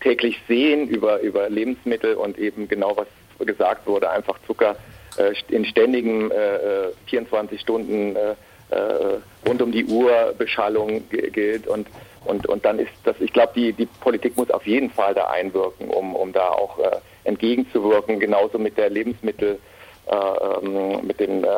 täglich sehen über, über Lebensmittel und eben genau was gesagt wurde, einfach Zucker äh, in ständigen äh, 24 äh, Stunden rund um die Uhr Beschallung gilt und und, und dann ist das, ich glaube, die, die Politik muss auf jeden Fall da einwirken, um, um da auch äh, entgegenzuwirken, genauso mit der Lebensmittel, äh, ähm, mit den äh,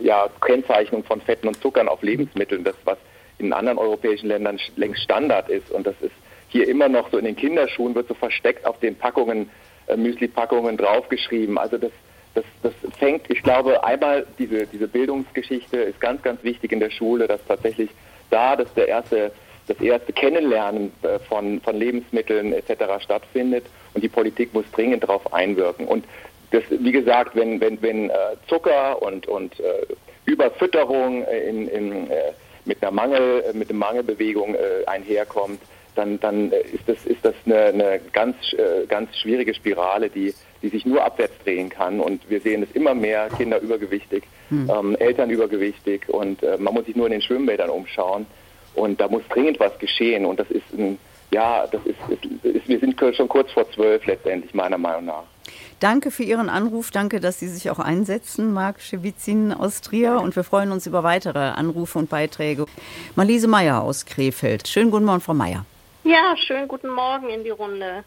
ja, Kennzeichnung von Fetten und Zuckern auf Lebensmitteln, das was in anderen europäischen Ländern längst Standard ist und das ist hier immer noch so in den Kinderschuhen wird so versteckt auf den Packungen, äh, Müsli-Packungen draufgeschrieben. Also das, das, das fängt, ich glaube, einmal diese, diese Bildungsgeschichte ist ganz, ganz wichtig in der Schule, dass tatsächlich da, dass der erste das erste Kennenlernen äh, von, von Lebensmitteln etc. stattfindet und die Politik muss dringend darauf einwirken. Und das, wie gesagt, wenn, wenn, wenn äh, Zucker und, und äh, Überfütterung in, in, äh, mit einer Mangel, äh, mit einer Mangelbewegung äh, einherkommt, dann, dann ist das, ist das eine, eine ganz, ganz schwierige Spirale, die, die sich nur abwärts drehen kann. Und wir sehen es immer mehr, Kinder übergewichtig, hm. ähm, Eltern übergewichtig und man muss sich nur in den Schwimmbädern umschauen. Und da muss dringend was geschehen. Und das ist ein, ja, das ist, ist, wir sind schon kurz vor zwölf letztendlich, meiner Meinung nach. Danke für Ihren Anruf. Danke, dass Sie sich auch einsetzen, Marc Schewitzin aus Trier. Und wir freuen uns über weitere Anrufe und Beiträge. Marlise Meyer aus Krefeld. Schönen guten Morgen, Frau Meyer. Ja, schönen guten Morgen in die Runde.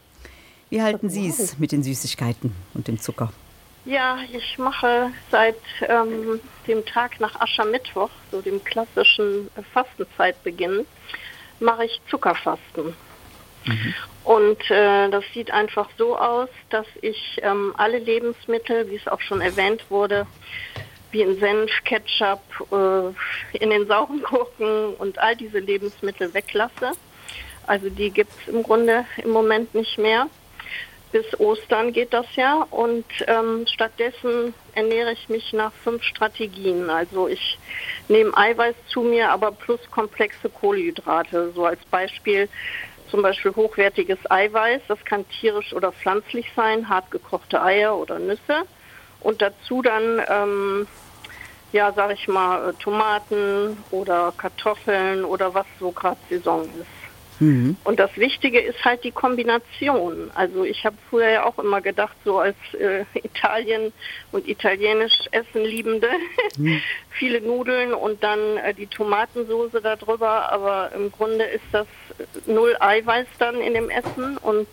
Wie halten Sie es mit den Süßigkeiten und dem Zucker? Ja, ich mache seit ähm, dem Tag nach Aschermittwoch, so dem klassischen Fastenzeitbeginn, mache ich Zuckerfasten. Mhm. Und äh, das sieht einfach so aus, dass ich ähm, alle Lebensmittel, wie es auch schon erwähnt wurde, wie in Senf, Ketchup, äh, in den sauren Gurken und all diese Lebensmittel weglasse. Also die gibt es im Grunde im Moment nicht mehr. Bis Ostern geht das ja und ähm, stattdessen ernähre ich mich nach fünf Strategien. Also ich nehme Eiweiß zu mir, aber plus komplexe Kohlenhydrate. So als Beispiel zum Beispiel hochwertiges Eiweiß, das kann tierisch oder pflanzlich sein, hart gekochte Eier oder Nüsse und dazu dann ähm, ja, sag ich mal, Tomaten oder Kartoffeln oder was so gerade Saison ist. Mhm. Und das Wichtige ist halt die Kombination. Also ich habe früher ja auch immer gedacht, so als äh, Italien und italienisch Essen liebende, (laughs) mhm. viele Nudeln und dann äh, die Tomatensoße darüber. Aber im Grunde ist das null Eiweiß dann in dem Essen und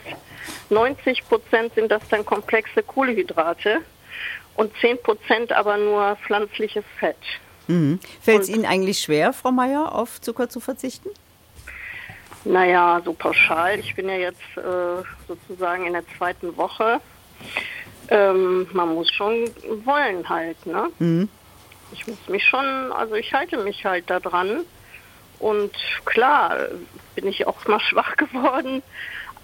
90 Prozent sind das dann komplexe Kohlenhydrate und 10 Prozent aber nur pflanzliches Fett. Mhm. Fällt es Ihnen eigentlich schwer, Frau Meier, auf Zucker zu verzichten? Naja, so pauschal. Ich bin ja jetzt äh, sozusagen in der zweiten Woche. Ähm, man muss schon wollen halt, ne? Mhm. Ich muss mich schon, also ich halte mich halt da dran. Und klar, bin ich auch mal (laughs) schwach geworden.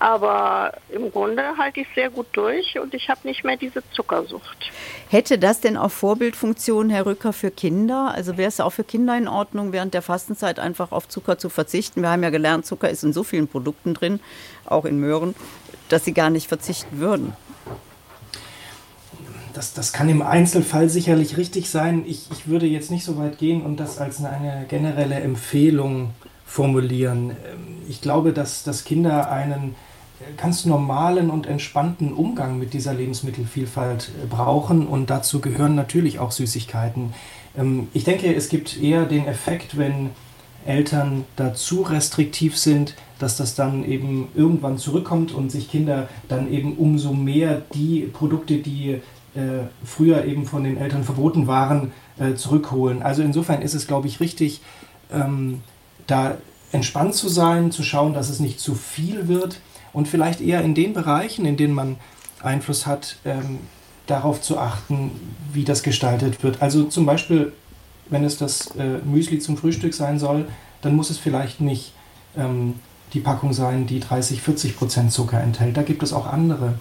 Aber im Grunde halte ich sehr gut durch und ich habe nicht mehr diese Zuckersucht. Hätte das denn auch Vorbildfunktion, Herr Rücker, für Kinder? Also wäre es auch für Kinder in Ordnung, während der Fastenzeit einfach auf Zucker zu verzichten? Wir haben ja gelernt, Zucker ist in so vielen Produkten drin, auch in Möhren, dass sie gar nicht verzichten würden. Das, das kann im Einzelfall sicherlich richtig sein. Ich, ich würde jetzt nicht so weit gehen und das als eine generelle Empfehlung formulieren. Ähm, ich glaube, dass, dass Kinder einen ganz normalen und entspannten Umgang mit dieser Lebensmittelvielfalt äh, brauchen und dazu gehören natürlich auch Süßigkeiten. Ähm, ich denke, es gibt eher den Effekt, wenn Eltern da zu restriktiv sind, dass das dann eben irgendwann zurückkommt und sich Kinder dann eben umso mehr die Produkte, die äh, früher eben von den Eltern verboten waren, äh, zurückholen. Also insofern ist es, glaube ich, richtig, ähm, da entspannt zu sein, zu schauen, dass es nicht zu viel wird und vielleicht eher in den Bereichen, in denen man Einfluss hat, ähm, darauf zu achten, wie das gestaltet wird. Also zum Beispiel, wenn es das äh, Müsli zum Frühstück sein soll, dann muss es vielleicht nicht ähm, die Packung sein, die 30, 40 Prozent Zucker enthält. Da gibt es auch andere.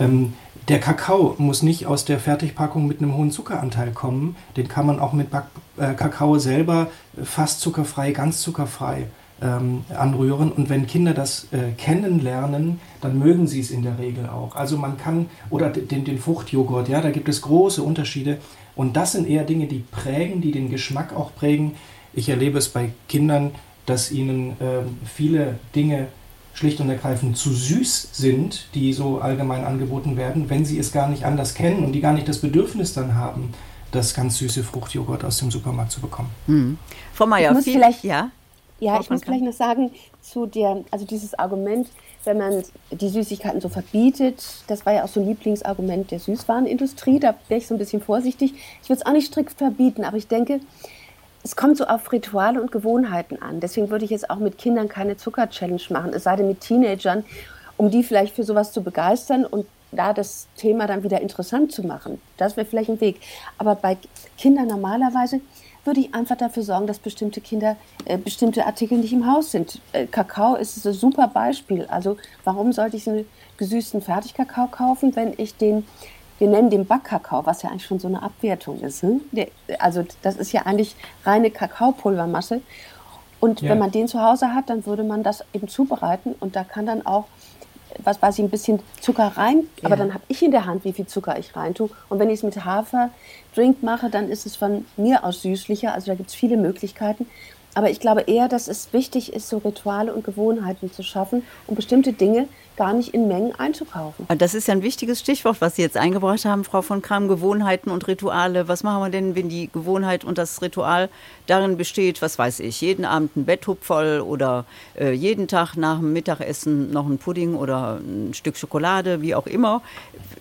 Ähm, der Kakao muss nicht aus der Fertigpackung mit einem hohen Zuckeranteil kommen. Den kann man auch mit Back äh, Kakao selber fast zuckerfrei, ganz zuckerfrei ähm, anrühren. Und wenn Kinder das äh, kennenlernen, dann mögen sie es in der Regel auch. Also man kann, oder den, den Fruchtjoghurt, ja, da gibt es große Unterschiede. Und das sind eher Dinge, die prägen, die den Geschmack auch prägen. Ich erlebe es bei Kindern, dass ihnen äh, viele Dinge schlicht und ergreifend zu süß sind, die so allgemein angeboten werden, wenn sie es gar nicht anders kennen und die gar nicht das Bedürfnis dann haben, das ganz süße Fruchtjoghurt aus dem Supermarkt zu bekommen. Hm. Frau Mayer, ich muss vielleicht, ja? Ja, ich muss vielleicht noch sagen, zu der, also dieses Argument, wenn man die Süßigkeiten so verbietet, das war ja auch so ein Lieblingsargument der Süßwarenindustrie, da wäre ich so ein bisschen vorsichtig. Ich würde es auch nicht strikt verbieten, aber ich denke, es kommt so auf Rituale und Gewohnheiten an. Deswegen würde ich jetzt auch mit Kindern keine Zucker-Challenge machen, es sei denn mit Teenagern, um die vielleicht für sowas zu begeistern und da das Thema dann wieder interessant zu machen. Das wäre vielleicht ein Weg. Aber bei Kindern normalerweise würde ich einfach dafür sorgen, dass bestimmte Kinder äh, bestimmte Artikel nicht im Haus sind. Äh, Kakao ist ein super Beispiel. Also warum sollte ich einen gesüßten Fertigkakao kaufen, wenn ich den, wir nennen den Backkakao, was ja eigentlich schon so eine Abwertung ist. Hm? Der, also das ist ja eigentlich reine Kakaopulvermasse. Und ja. wenn man den zu Hause hat, dann würde man das eben zubereiten und da kann dann auch was weiß ich, ein bisschen Zucker rein, ja. aber dann habe ich in der Hand, wie viel Zucker ich rein tue. Und wenn ich es mit Haferdrink mache, dann ist es von mir aus süßlicher. Also da gibt es viele Möglichkeiten. Aber ich glaube eher, dass es wichtig ist, so Rituale und Gewohnheiten zu schaffen, um bestimmte Dinge gar nicht in Mengen einzukaufen. Das ist ja ein wichtiges Stichwort, was Sie jetzt eingebracht haben, Frau von Kram, Gewohnheiten und Rituale. Was machen wir denn, wenn die Gewohnheit und das Ritual darin besteht, was weiß ich, jeden Abend ein Betthub voll oder äh, jeden Tag nach dem Mittagessen noch ein Pudding oder ein Stück Schokolade, wie auch immer.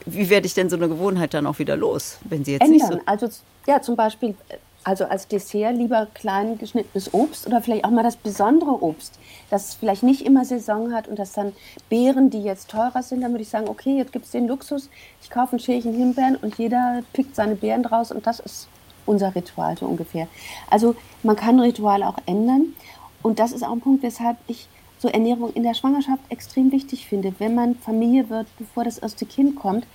Wie werde ich denn so eine Gewohnheit dann auch wieder los, wenn Sie jetzt Ändern. nicht so... Also ja, zum Beispiel also als Dessert lieber klein geschnittenes Obst oder vielleicht auch mal das besondere Obst, das vielleicht nicht immer Saison hat und das dann Beeren, die jetzt teurer sind, dann würde ich sagen, okay, jetzt gibt es den Luxus, ich kaufe ein Schälchen Himbeeren und jeder pickt seine Beeren draus und das ist unser Ritual so ungefähr. Also man kann Rituale auch ändern und das ist auch ein Punkt, weshalb ich so Ernährung in der Schwangerschaft extrem wichtig finde, wenn man Familie wird, bevor das erste Kind kommt.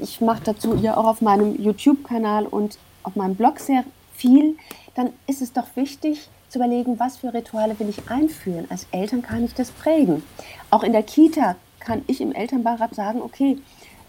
Ich mache dazu ja auch auf meinem YouTube-Kanal und auf meinem Blog sehr viel. Dann ist es doch wichtig zu überlegen, was für Rituale will ich einführen. Als Eltern kann ich das prägen. Auch in der Kita kann ich im Elternbeirat sagen, okay,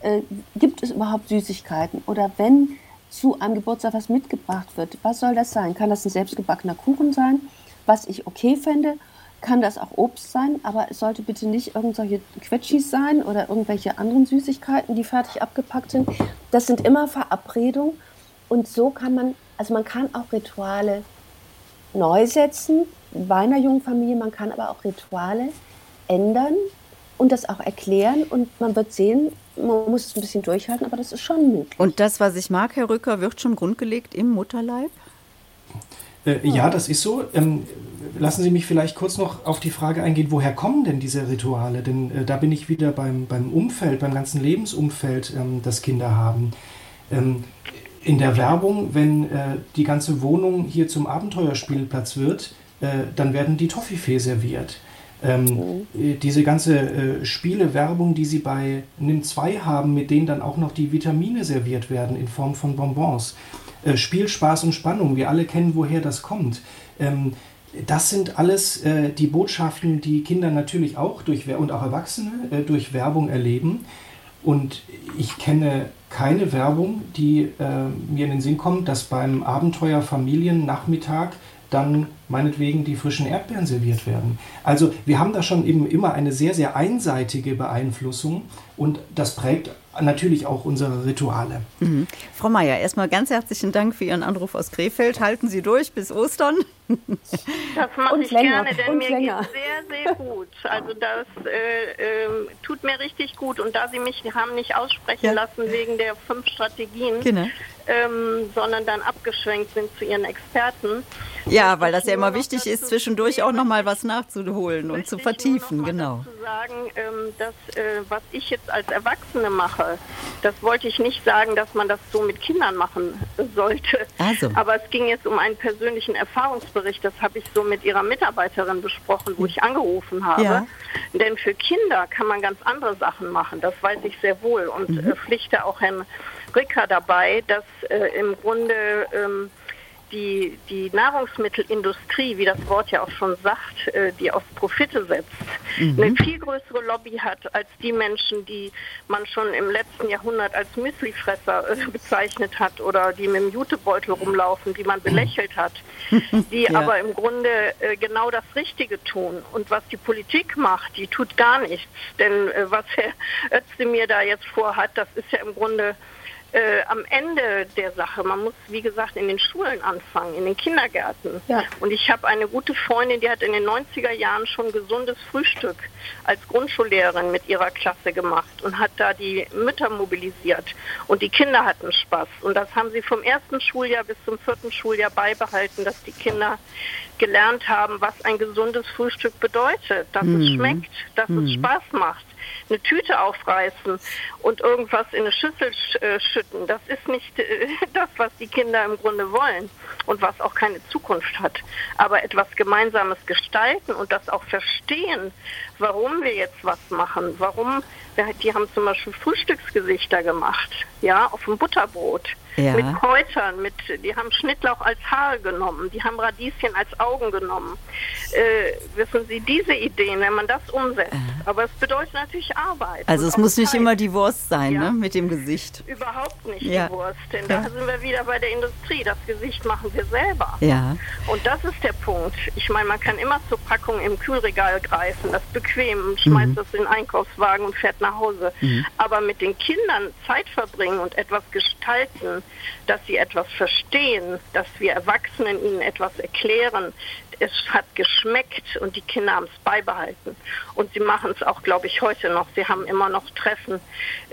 äh, gibt es überhaupt Süßigkeiten? Oder wenn zu einem Geburtstag was mitgebracht wird, was soll das sein? Kann das ein selbstgebackener Kuchen sein, was ich okay fände? Kann das auch Obst sein, aber es sollte bitte nicht irgendwelche Quetschis sein oder irgendwelche anderen Süßigkeiten, die fertig abgepackt sind. Das sind immer Verabredungen und so kann man, also man kann auch Rituale neu setzen bei einer jungen Familie, man kann aber auch Rituale ändern und das auch erklären und man wird sehen, man muss es ein bisschen durchhalten, aber das ist schon möglich. Und das, was ich mag, Herr Rücker, wird schon grundgelegt im Mutterleib? Äh, ja, das ist so. Ähm, lassen Sie mich vielleicht kurz noch auf die Frage eingehen, woher kommen denn diese Rituale? Denn äh, da bin ich wieder beim, beim Umfeld, beim ganzen Lebensumfeld, ähm, das Kinder haben. Ähm, in der Werbung, wenn äh, die ganze Wohnung hier zum Abenteuerspielplatz wird, äh, dann werden die Toffifee serviert. Ähm, mhm. Diese ganze äh, Spielewerbung, die sie bei NIM 2 haben, mit denen dann auch noch die Vitamine serviert werden in Form von Bonbons. Äh, Spiel, Spaß und Spannung, wir alle kennen, woher das kommt. Ähm, das sind alles äh, die Botschaften, die Kinder natürlich auch durch und auch Erwachsene äh, durch Werbung erleben. Und ich kenne keine Werbung, die äh, mir in den Sinn kommt, dass beim Abenteuer Familiennachmittag dann meinetwegen die frischen Erdbeeren serviert werden. Also wir haben da schon eben immer eine sehr, sehr einseitige Beeinflussung und das prägt natürlich auch unsere Rituale. Mhm. Frau Meier, erstmal ganz herzlichen Dank für Ihren Anruf aus Krefeld. Halten Sie durch bis Ostern. (laughs) Das mache ich länger. gerne, denn mir geht es sehr, sehr gut. Also das äh, äh, tut mir richtig gut. Und da Sie mich haben nicht aussprechen ja. lassen wegen der fünf Strategien, genau. Ähm, sondern dann abgeschwenkt sind zu Ihren Experten. Ja, weil das ja immer wichtig ist, zwischendurch auch noch mal was nachzuholen und zu vertiefen. genau. Dazu sagen, ähm, dass äh, was ich jetzt als Erwachsene mache, das wollte ich nicht sagen, dass man das so mit Kindern machen sollte. Also. Aber es ging jetzt um einen persönlichen Erfahrungsbericht. Das habe ich so mit ihrer Mitarbeiterin besprochen, wo ich angerufen habe. Ja. Denn für Kinder kann man ganz andere Sachen machen. Das weiß ich sehr wohl und mhm. äh, pflichte auch Herrn Ricker dabei, dass äh, im Grunde ähm, die, die Nahrungsmittelindustrie, wie das Wort ja auch schon sagt, äh, die auf Profite setzt, mhm. eine viel größere Lobby hat als die Menschen, die man schon im letzten Jahrhundert als Müslifresser äh, bezeichnet hat oder die mit dem Jutebeutel rumlaufen, die man belächelt hat, (laughs) die ja. aber im Grunde äh, genau das Richtige tun. Und was die Politik macht, die tut gar nichts. Denn was Herr Özdemir da jetzt vorhat, das ist ja im Grunde äh, am Ende der Sache, man muss, wie gesagt, in den Schulen anfangen, in den Kindergärten. Ja. Und ich habe eine gute Freundin, die hat in den 90er Jahren schon gesundes Frühstück als Grundschullehrerin mit ihrer Klasse gemacht und hat da die Mütter mobilisiert. Und die Kinder hatten Spaß. Und das haben sie vom ersten Schuljahr bis zum vierten Schuljahr beibehalten, dass die Kinder gelernt haben, was ein gesundes Frühstück bedeutet, dass mhm. es schmeckt, dass mhm. es Spaß macht eine Tüte aufreißen und irgendwas in eine Schüssel äh, schütten, das ist nicht äh, (laughs) das, was die Kinder im Grunde wollen und was auch keine Zukunft hat. Aber etwas Gemeinsames gestalten und das auch verstehen, warum wir jetzt was machen, warum, die haben zum Beispiel Frühstücksgesichter gemacht, ja, auf dem Butterbrot ja. mit Kräutern, mit, die haben Schnittlauch als Haare genommen, die haben Radieschen als Augen genommen. Äh, wissen Sie, diese Ideen, wenn man das umsetzt, äh. aber es bedeutet natürlich Arbeit. Also es muss nicht Zeit. immer die Wurst sein, ja. ne, mit dem Gesicht. Überhaupt nicht ja. die Wurst, denn da sind wir wieder bei der Industrie. Das Gesicht machen wir selber. Ja. Und das ist der Punkt. Ich meine, man kann immer zur Packung im Kühlregal greifen, das bequem, schmeißt mhm. das in den Einkaufswagen und fährt nach Hause. Mhm. Aber mit den Kindern Zeit verbringen und etwas gestalten, dass sie etwas verstehen, dass wir Erwachsenen ihnen etwas erklären. Es hat geschmeckt und die Kinder haben es beibehalten. Und sie machen es auch, glaube ich, heute noch. Sie haben immer noch Treffen,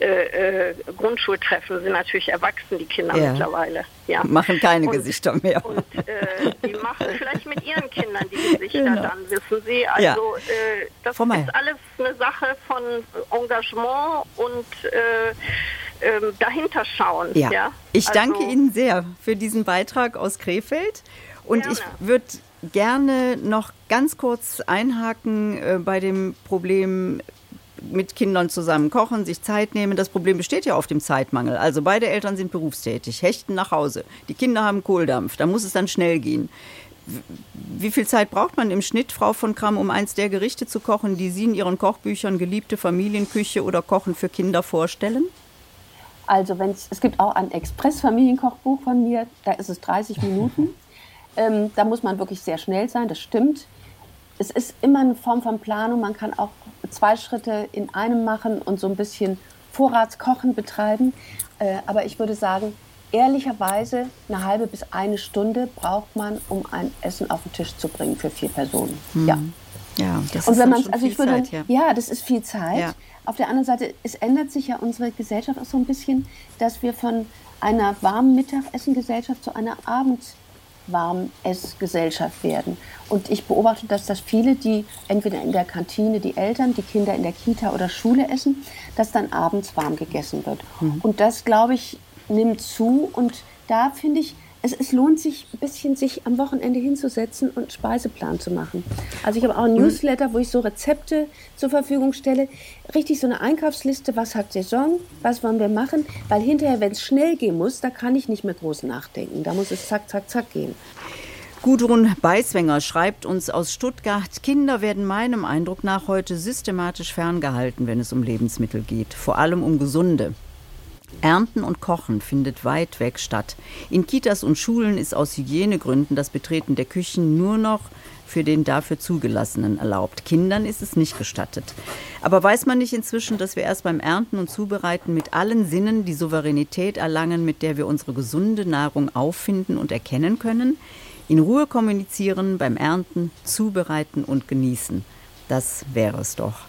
äh, äh, Grundschultreffen, sind natürlich erwachsen, die Kinder ja. mittlerweile. Ja. Machen keine und, Gesichter mehr. Und äh, die machen vielleicht mit ihren Kindern die Gesichter genau. dann, wissen Sie. Also ja. äh, das ist alles eine Sache von Engagement und äh, ähm, dahinter schauen. Ja. ja? Ich also, danke Ihnen sehr für diesen Beitrag aus Krefeld. Und gerne. ich würde gerne noch ganz kurz einhaken äh, bei dem Problem mit Kindern zusammen kochen, sich Zeit nehmen. Das Problem besteht ja auf dem Zeitmangel. Also beide Eltern sind berufstätig, hechten nach Hause. Die Kinder haben Kohldampf, da muss es dann schnell gehen. Wie viel Zeit braucht man im Schnitt, Frau von Kramm, um eins der Gerichte zu kochen, die Sie in Ihren Kochbüchern geliebte Familienküche oder Kochen für Kinder vorstellen? Also wenn's, es gibt auch ein Express-Familienkochbuch von mir, da ist es 30 (laughs) Minuten. Ähm, da muss man wirklich sehr schnell sein, das stimmt. Es ist immer eine Form von Planung. Man kann auch zwei Schritte in einem machen und so ein bisschen Vorratskochen betreiben. Äh, aber ich würde sagen, ehrlicherweise eine halbe bis eine Stunde braucht man, um ein Essen auf den Tisch zu bringen für vier Personen. Mhm. Ja. Ja, das und ist wenn man, also viel ich würde, Zeit, ja. ja. das ist viel Zeit. Ja. Auf der anderen Seite, es ändert sich ja unsere Gesellschaft auch so ein bisschen, dass wir von einer warmen Mittagessengesellschaft zu einer Abendwarmessgesellschaft werden. Und ich beobachte, dass das viele, die entweder in der Kantine die Eltern, die Kinder in der Kita oder Schule essen, dass dann abends warm gegessen wird. Mhm. Und das, glaube ich, nimmt zu. Und da finde ich, es, es lohnt sich ein bisschen, sich am Wochenende hinzusetzen und einen Speiseplan zu machen. Also ich habe auch ein Newsletter, wo ich so Rezepte zur Verfügung stelle. Richtig so eine Einkaufsliste, was hat Saison, was wollen wir machen. Weil hinterher, wenn es schnell gehen muss, da kann ich nicht mehr groß nachdenken. Da muss es zack, zack, zack gehen. Gudrun Beiswenger schreibt uns aus Stuttgart, Kinder werden meinem Eindruck nach heute systematisch ferngehalten, wenn es um Lebensmittel geht, vor allem um gesunde. Ernten und Kochen findet weit weg statt. In Kitas und Schulen ist aus Hygienegründen das Betreten der Küchen nur noch für den dafür zugelassenen erlaubt. Kindern ist es nicht gestattet. Aber weiß man nicht inzwischen, dass wir erst beim Ernten und Zubereiten mit allen Sinnen die Souveränität erlangen, mit der wir unsere gesunde Nahrung auffinden und erkennen können? In Ruhe kommunizieren, beim Ernten, zubereiten und genießen. Das wäre es doch.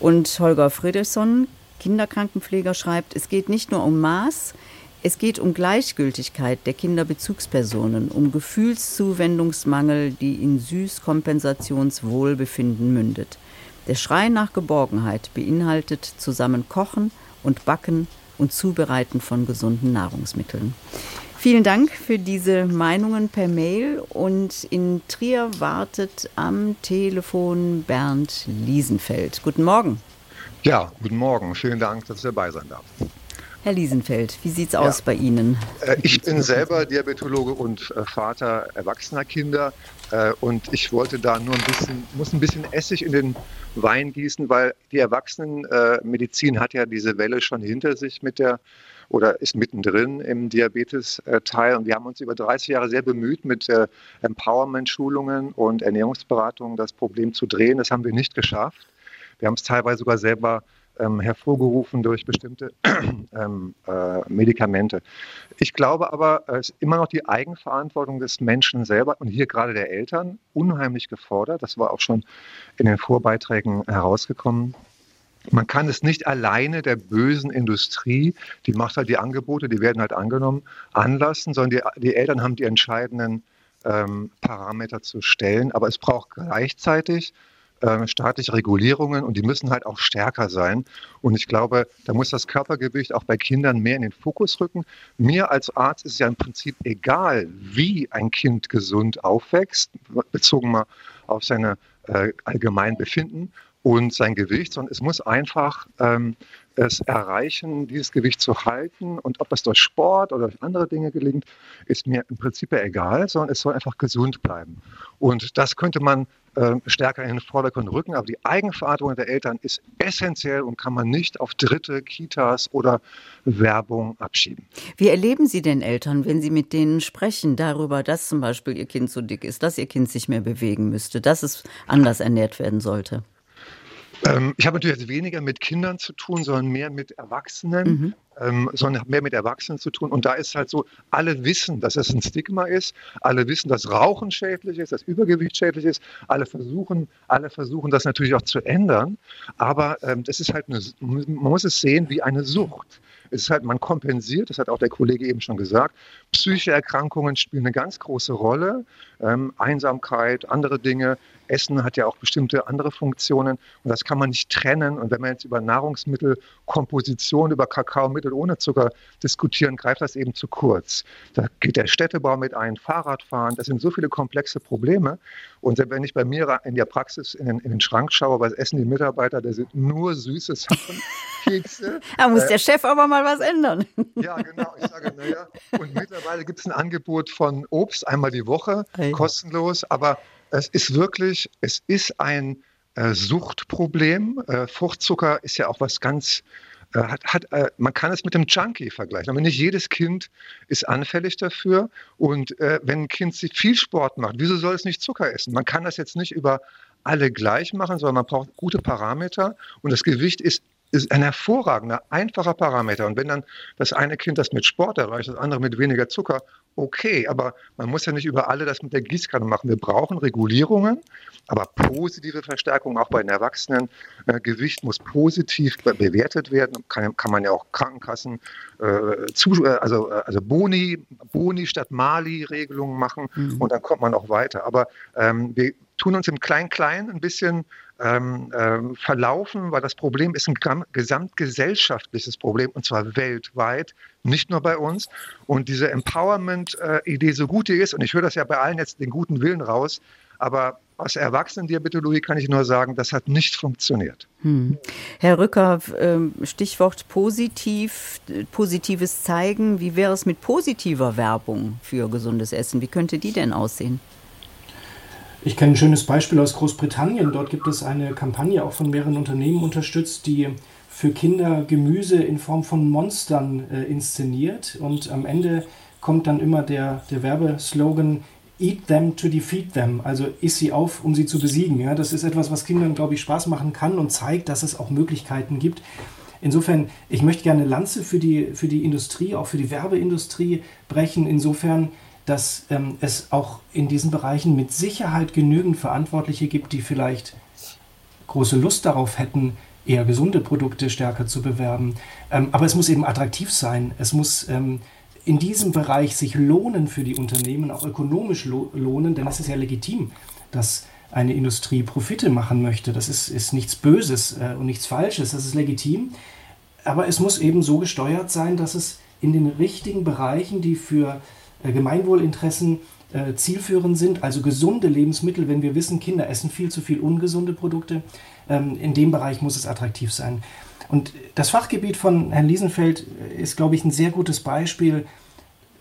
Und Holger Friedrichsson, Kinderkrankenpfleger, schreibt, es geht nicht nur um Maß, es geht um Gleichgültigkeit der Kinderbezugspersonen, um Gefühlszuwendungsmangel, die in Süßkompensationswohlbefinden mündet. Der Schrei nach Geborgenheit beinhaltet zusammen Kochen und Backen und Zubereiten von gesunden Nahrungsmitteln. Vielen Dank für diese Meinungen per Mail und in Trier wartet am Telefon Bernd Liesenfeld. Guten Morgen. Ja, guten Morgen. Vielen Dank, dass ich dabei sein darf. Herr Liesenfeld, wie sieht's aus bei Ihnen? Äh, Ich bin selber Diabetologe und äh, Vater erwachsener Kinder äh, und ich wollte da nur ein bisschen, muss ein bisschen Essig in den Wein gießen, weil die Erwachsenenmedizin hat ja diese Welle schon hinter sich mit der oder ist mittendrin im Diabetes-Teil. Und wir haben uns über 30 Jahre sehr bemüht, mit Empowerment-Schulungen und Ernährungsberatungen das Problem zu drehen. Das haben wir nicht geschafft. Wir haben es teilweise sogar selber ähm, hervorgerufen durch bestimmte (clears throat) ähm, äh, Medikamente. Ich glaube aber, es ist immer noch die Eigenverantwortung des Menschen selber und hier gerade der Eltern unheimlich gefordert. Das war auch schon in den Vorbeiträgen herausgekommen. Man kann es nicht alleine der bösen Industrie, die macht halt die Angebote, die werden halt angenommen, anlassen, sondern die, die Eltern haben die entscheidenden ähm, Parameter zu stellen. Aber es braucht gleichzeitig äh, staatliche Regulierungen und die müssen halt auch stärker sein. Und ich glaube, da muss das Körpergewicht auch bei Kindern mehr in den Fokus rücken. Mir als Arzt ist ja im Prinzip egal, wie ein Kind gesund aufwächst, bezogen mal auf seine äh, allgemein Befinden und sein Gewicht, sondern es muss einfach ähm, es erreichen, dieses Gewicht zu halten. Und ob das durch Sport oder durch andere Dinge gelingt, ist mir im Prinzip egal, sondern es soll einfach gesund bleiben. Und das könnte man äh, stärker in den Vordergrund rücken. Aber die Eigenverantwortung der Eltern ist essentiell und kann man nicht auf Dritte, Kitas oder Werbung abschieben. Wie erleben Sie denn Eltern, wenn Sie mit denen sprechen darüber, dass zum Beispiel Ihr Kind so dick ist, dass Ihr Kind sich mehr bewegen müsste, dass es anders ernährt werden sollte? Ähm, ich habe natürlich jetzt weniger mit Kindern zu tun, sondern mehr mit Erwachsenen, Mhm. ähm, sondern mehr mit Erwachsenen zu tun. Und da ist halt so, alle wissen, dass es ein Stigma ist, alle wissen, dass Rauchen schädlich ist, dass Übergewicht schädlich ist, alle versuchen, alle versuchen das natürlich auch zu ändern, aber ähm, das ist halt eine, man muss es sehen wie eine Sucht. Es ist halt, man kompensiert, das hat auch der Kollege eben schon gesagt. Psychische Erkrankungen spielen eine ganz große Rolle. Ähm, Einsamkeit, andere Dinge. Essen hat ja auch bestimmte andere Funktionen und das kann man nicht trennen. Und wenn wir jetzt über Nahrungsmittelkomposition, über Kakaomittel ohne Zucker diskutieren, greift das eben zu kurz. Da geht der Städtebau mit ein, Fahrradfahren, das sind so viele komplexe Probleme. Und wenn ich bei mir in der Praxis in den, in den Schrank schaue, was essen die Mitarbeiter, da sind nur süße Sachen, (laughs) Kekse. Da muss äh, der Chef aber mal was ändern. Ja, genau. Ich sage, naja. Und mittlerweile gibt es ein Angebot von Obst einmal die Woche, hey. kostenlos. Aber es ist wirklich, es ist ein äh, Suchtproblem. Äh, Fruchtzucker ist ja auch was ganz äh, hat, hat, äh, man kann es mit dem Junkie vergleichen. Aber nicht jedes Kind ist anfällig dafür. Und äh, wenn ein Kind viel Sport macht, wieso soll es nicht Zucker essen? Man kann das jetzt nicht über alle gleich machen, sondern man braucht gute Parameter. Und das Gewicht ist ist ein hervorragender, einfacher Parameter. Und wenn dann das eine Kind das mit Sport erreicht, das andere mit weniger Zucker, okay. Aber man muss ja nicht über alle das mit der Gießkanne machen. Wir brauchen Regulierungen, aber positive Verstärkung auch bei den Erwachsenen. Äh, Gewicht muss positiv bewertet werden. Kann, kann man ja auch Krankenkassen, äh, zu, äh, also, äh, also Boni, Boni statt Mali-Regelungen machen mhm. und dann kommt man auch weiter. Aber ähm, wir tun uns im Klein-Klein ein bisschen ähm, ähm, verlaufen, weil das Problem ist ein gesamtgesellschaftliches Problem und zwar weltweit, nicht nur bei uns. Und diese Empowerment-Idee, so gut die ist, und ich höre das ja bei allen jetzt den guten Willen raus, aber aus Erwachsenendiabetologie kann ich nur sagen, das hat nicht funktioniert. Hm. Herr Rücker, ähm, Stichwort positiv, positives Zeigen. Wie wäre es mit positiver Werbung für gesundes Essen? Wie könnte die denn aussehen? Ich kenne ein schönes Beispiel aus Großbritannien. Dort gibt es eine Kampagne, auch von mehreren Unternehmen unterstützt, die für Kinder Gemüse in Form von Monstern äh, inszeniert. Und am Ende kommt dann immer der, der Werbeslogan Eat them to defeat them, also iss sie auf, um sie zu besiegen. Ja, das ist etwas, was Kindern, glaube ich, Spaß machen kann und zeigt, dass es auch Möglichkeiten gibt. Insofern, ich möchte gerne Lanze für die, für die Industrie, auch für die Werbeindustrie brechen. Insofern, dass ähm, es auch in diesen Bereichen mit Sicherheit genügend Verantwortliche gibt, die vielleicht große Lust darauf hätten, eher gesunde Produkte stärker zu bewerben. Ähm, aber es muss eben attraktiv sein. Es muss ähm, in diesem Bereich sich lohnen für die Unternehmen, auch ökonomisch lo lohnen, denn es ist ja legitim, dass eine Industrie Profite machen möchte. Das ist, ist nichts Böses äh, und nichts Falsches, das ist legitim. Aber es muss eben so gesteuert sein, dass es in den richtigen Bereichen, die für äh, Gemeinwohlinteressen äh, zielführend sind, also gesunde Lebensmittel, wenn wir wissen, Kinder essen viel zu viel ungesunde Produkte, ähm, in dem Bereich muss es attraktiv sein. Und das Fachgebiet von Herrn Liesenfeld ist, glaube ich, ein sehr gutes Beispiel,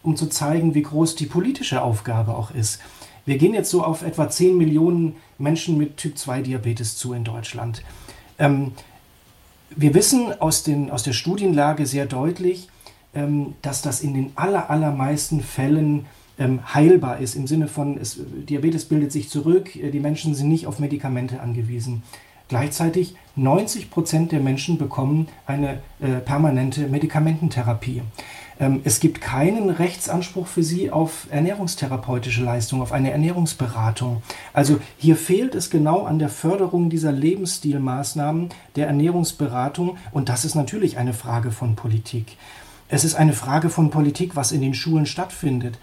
um zu zeigen, wie groß die politische Aufgabe auch ist. Wir gehen jetzt so auf etwa 10 Millionen Menschen mit Typ-2-Diabetes zu in Deutschland. Ähm, wir wissen aus, den, aus der Studienlage sehr deutlich, dass das in den aller, allermeisten Fällen ähm, heilbar ist, im Sinne von, es, Diabetes bildet sich zurück, äh, die Menschen sind nicht auf Medikamente angewiesen. Gleichzeitig 90 Prozent der Menschen bekommen eine äh, permanente Medikamententherapie. Ähm, es gibt keinen Rechtsanspruch für sie auf ernährungstherapeutische Leistung, auf eine Ernährungsberatung. Also hier fehlt es genau an der Förderung dieser Lebensstilmaßnahmen, der Ernährungsberatung. Und das ist natürlich eine Frage von Politik. Es ist eine Frage von Politik, was in den Schulen stattfindet.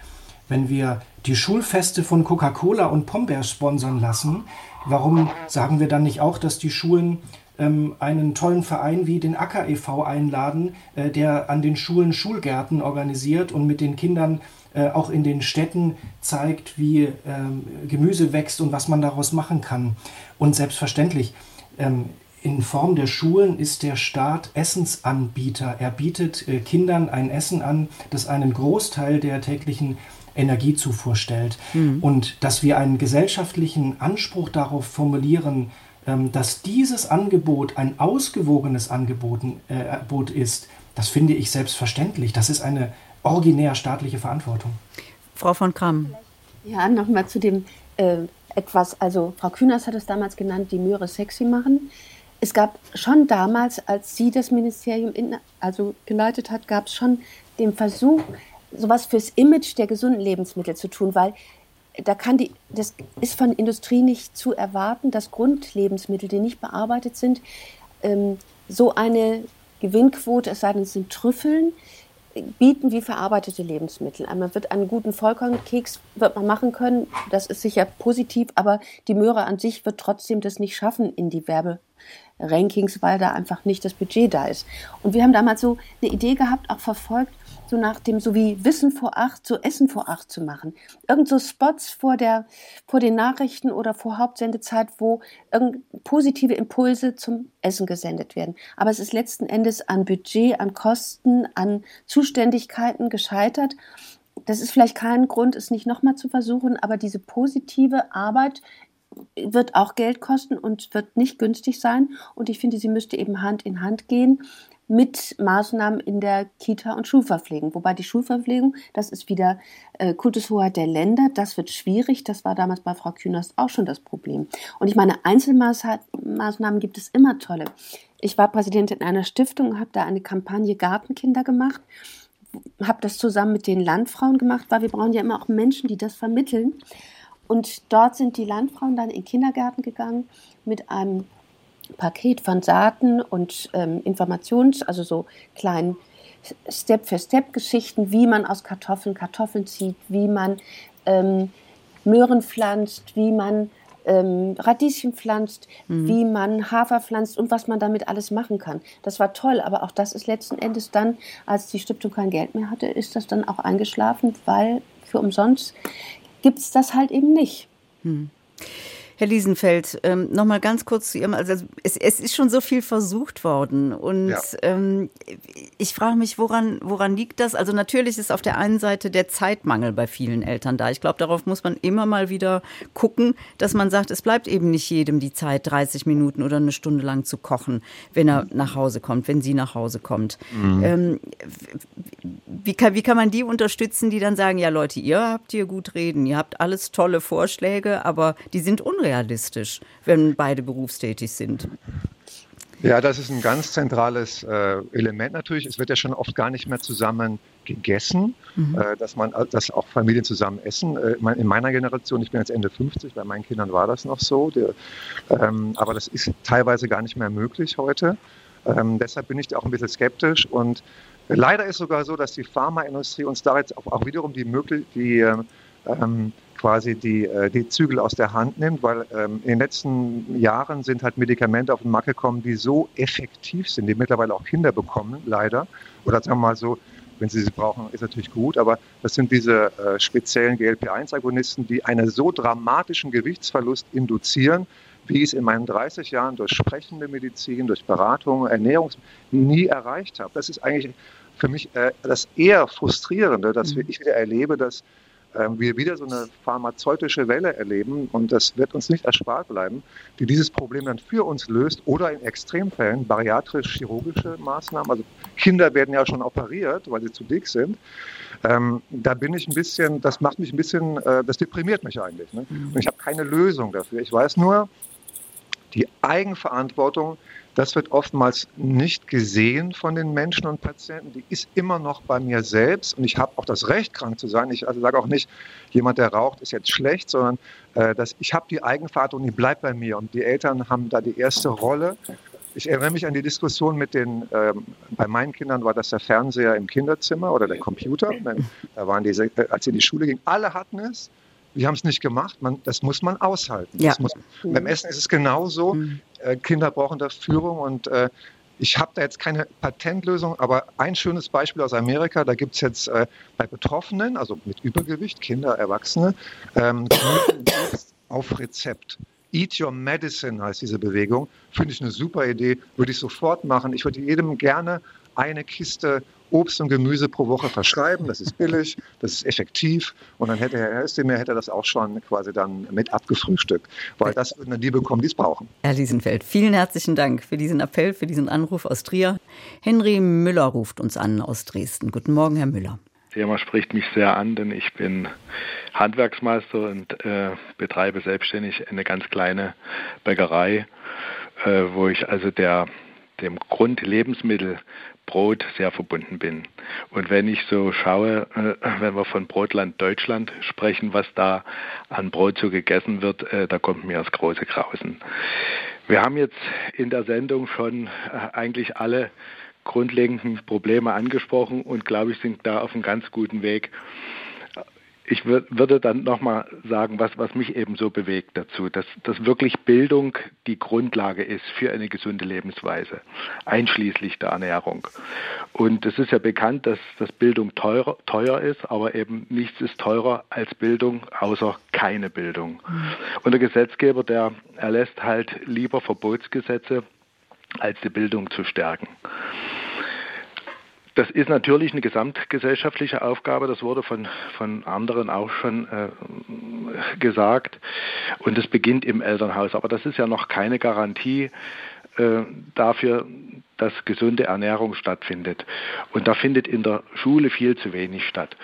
Wenn wir die Schulfeste von Coca-Cola und Pombeer sponsern lassen, warum sagen wir dann nicht auch, dass die Schulen ähm, einen tollen Verein wie den Acker e.V. einladen, äh, der an den Schulen Schulgärten organisiert und mit den Kindern äh, auch in den Städten zeigt, wie ähm, Gemüse wächst und was man daraus machen kann. Und selbstverständlich, ähm, in Form der Schulen ist der Staat Essensanbieter. Er bietet äh, Kindern ein Essen an, das einen Großteil der täglichen Energiezufuhr stellt. Mhm. Und dass wir einen gesellschaftlichen Anspruch darauf formulieren, ähm, dass dieses Angebot ein ausgewogenes Angebot äh, ist, das finde ich selbstverständlich. Das ist eine originär staatliche Verantwortung. Frau von Kramm. Ja, nochmal zu dem äh, etwas, also Frau Kühners hat es damals genannt, die Möhre sexy machen es gab schon damals, als sie das Ministerium in, also geleitet hat, gab es schon den Versuch, sowas fürs Image der gesunden Lebensmittel zu tun, weil da kann die, das ist von Industrie nicht zu erwarten, dass Grundlebensmittel, die nicht bearbeitet sind, ähm, so eine Gewinnquote, es sei denn, es sind Trüffeln, bieten wie verarbeitete Lebensmittel. Man wird einen guten Vollkornkeks wird man machen können, das ist sicher positiv, aber die Möhre an sich wird trotzdem das nicht schaffen in die Werberankings, weil da einfach nicht das Budget da ist. Und wir haben damals so eine Idee gehabt, auch verfolgt, so nach dem, so wie Wissen vor acht, so Essen vor acht zu machen. Irgend so Spots vor der, vor den Nachrichten oder vor Hauptsendezeit, wo positive Impulse zum Essen gesendet werden. Aber es ist letzten Endes an Budget, an Kosten, an Zuständigkeiten gescheitert. Das ist vielleicht kein Grund, es nicht nochmal zu versuchen, aber diese positive Arbeit wird auch Geld kosten und wird nicht günstig sein. Und ich finde, sie müsste eben Hand in Hand gehen mit Maßnahmen in der Kita- und Schulverpflegung. Wobei die Schulverpflegung, das ist wieder äh, Kultushoheit der Länder, das wird schwierig. Das war damals bei Frau Künast auch schon das Problem. Und ich meine, Einzelmaßnahmen gibt es immer tolle. Ich war Präsidentin einer Stiftung, habe da eine Kampagne Gartenkinder gemacht, habe das zusammen mit den Landfrauen gemacht, weil wir brauchen ja immer auch Menschen, die das vermitteln. Und dort sind die Landfrauen dann in den Kindergarten gegangen mit einem Paket von Saaten und ähm, Informations-, also so kleinen Step-für-Step-Geschichten, wie man aus Kartoffeln Kartoffeln zieht, wie man ähm, Möhren pflanzt, wie man ähm, Radieschen pflanzt, mhm. wie man Hafer pflanzt und was man damit alles machen kann. Das war toll, aber auch das ist letzten Endes dann, als die Stiftung kein Geld mehr hatte, ist das dann auch eingeschlafen, weil für umsonst gibt es das halt eben nicht. Mhm. Herr Liesenfeld, ähm, noch mal ganz kurz zu Ihrem, also es, es ist schon so viel versucht worden und ja. ähm, ich frage mich, woran, woran liegt das? Also natürlich ist auf der einen Seite der Zeitmangel bei vielen Eltern da. Ich glaube, darauf muss man immer mal wieder gucken, dass man sagt, es bleibt eben nicht jedem die Zeit, 30 Minuten oder eine Stunde lang zu kochen, wenn er nach Hause kommt, wenn sie nach Hause kommt. Mhm. Ähm, wie, kann, wie kann man die unterstützen, die dann sagen, ja Leute, ihr habt hier gut reden, ihr habt alles tolle Vorschläge, aber die sind unrealistisch unrealistisch, wenn beide berufstätig sind. Ja, das ist ein ganz zentrales äh, Element natürlich. Es wird ja schon oft gar nicht mehr zusammen gegessen, mhm. äh, dass man, dass auch Familien zusammen essen. Äh, in meiner Generation, ich bin jetzt Ende 50, bei meinen Kindern war das noch so, der, ähm, aber das ist teilweise gar nicht mehr möglich heute. Ähm, deshalb bin ich da auch ein bisschen skeptisch und leider ist sogar so, dass die Pharmaindustrie uns da jetzt auch, auch wiederum die Möglichkeit, die ähm, quasi die, äh, die Zügel aus der Hand nimmt, weil ähm, in den letzten Jahren sind halt Medikamente auf den Markt gekommen, die so effektiv sind, die mittlerweile auch Kinder bekommen, leider. Oder sagen wir mal so, wenn sie sie brauchen, ist natürlich gut, aber das sind diese äh, speziellen GLP-1-Agonisten, die einen so dramatischen Gewichtsverlust induzieren, wie ich es in meinen 30 Jahren durch sprechende Medizin, durch Beratung, Ernährung nie erreicht habe. Das ist eigentlich für mich äh, das eher frustrierende, dass mhm. ich wieder erlebe, dass wir wieder so eine pharmazeutische Welle erleben und das wird uns nicht erspart bleiben, die dieses Problem dann für uns löst oder in Extremfällen bariatrisch-chirurgische Maßnahmen. Also Kinder werden ja schon operiert, weil sie zu dick sind. Ähm, da bin ich ein bisschen, das macht mich ein bisschen, äh, das deprimiert mich eigentlich. Ne? Und ich habe keine Lösung dafür. Ich weiß nur, die Eigenverantwortung das wird oftmals nicht gesehen von den Menschen und Patienten. Die ist immer noch bei mir selbst und ich habe auch das Recht, krank zu sein. Ich also sage auch nicht, jemand, der raucht, ist jetzt schlecht, sondern äh, dass ich habe die Eigenverantwortung, die bleibt bei mir und die Eltern haben da die erste Rolle. Ich erinnere mich an die Diskussion mit den, ähm, bei meinen Kindern war das der Fernseher im Kinderzimmer oder der Computer. Da waren diese, äh, als sie in die Schule gingen, alle hatten es. Wir haben es nicht gemacht. Man, das muss man aushalten. Ja. Muss, beim Essen ist es genauso. Mhm. Äh, Kinder brauchen da Führung und äh, ich habe da jetzt keine Patentlösung, aber ein schönes Beispiel aus Amerika, da gibt es jetzt äh, bei Betroffenen, also mit Übergewicht, Kinder, Erwachsene, ähm, auf Rezept. Eat Your Medicine heißt diese Bewegung. Finde ich eine super Idee, würde ich sofort machen. Ich würde jedem gerne eine Kiste Obst und Gemüse pro Woche verschreiben. Das ist billig, das ist effektiv. Und dann hätte Herr Özdemir hätte das auch schon quasi dann mit abgefrühstückt, weil das würden dann die bekommen, die es brauchen. Herr Liesenfeld, vielen herzlichen Dank für diesen Appell, für diesen Anruf aus Trier. Henry Müller ruft uns an aus Dresden. Guten Morgen, Herr Müller. Das Thema spricht mich sehr an, denn ich bin Handwerksmeister und äh, betreibe selbstständig eine ganz kleine Bäckerei, äh, wo ich also der dem Grundlebensmittel Brot sehr verbunden bin. Und wenn ich so schaue, äh, wenn wir von Brotland Deutschland sprechen, was da an Brot so gegessen wird, äh, da kommt mir das große Grausen. Wir haben jetzt in der Sendung schon äh, eigentlich alle grundlegenden Probleme angesprochen und glaube ich, sind da auf einem ganz guten Weg. Ich würde dann nochmal sagen, was, was mich eben so bewegt dazu, dass, dass wirklich Bildung die Grundlage ist für eine gesunde Lebensweise, einschließlich der Ernährung. Und es ist ja bekannt, dass, dass Bildung teuer, teuer ist, aber eben nichts ist teurer als Bildung, außer keine Bildung. Mhm. Und der Gesetzgeber, der erlässt halt lieber Verbotsgesetze, als die Bildung zu stärken. Das ist natürlich eine gesamtgesellschaftliche Aufgabe, das wurde von, von anderen auch schon äh, gesagt. Und es beginnt im Elternhaus. Aber das ist ja noch keine Garantie äh, dafür, dass gesunde Ernährung stattfindet. Und da findet in der Schule viel zu wenig statt.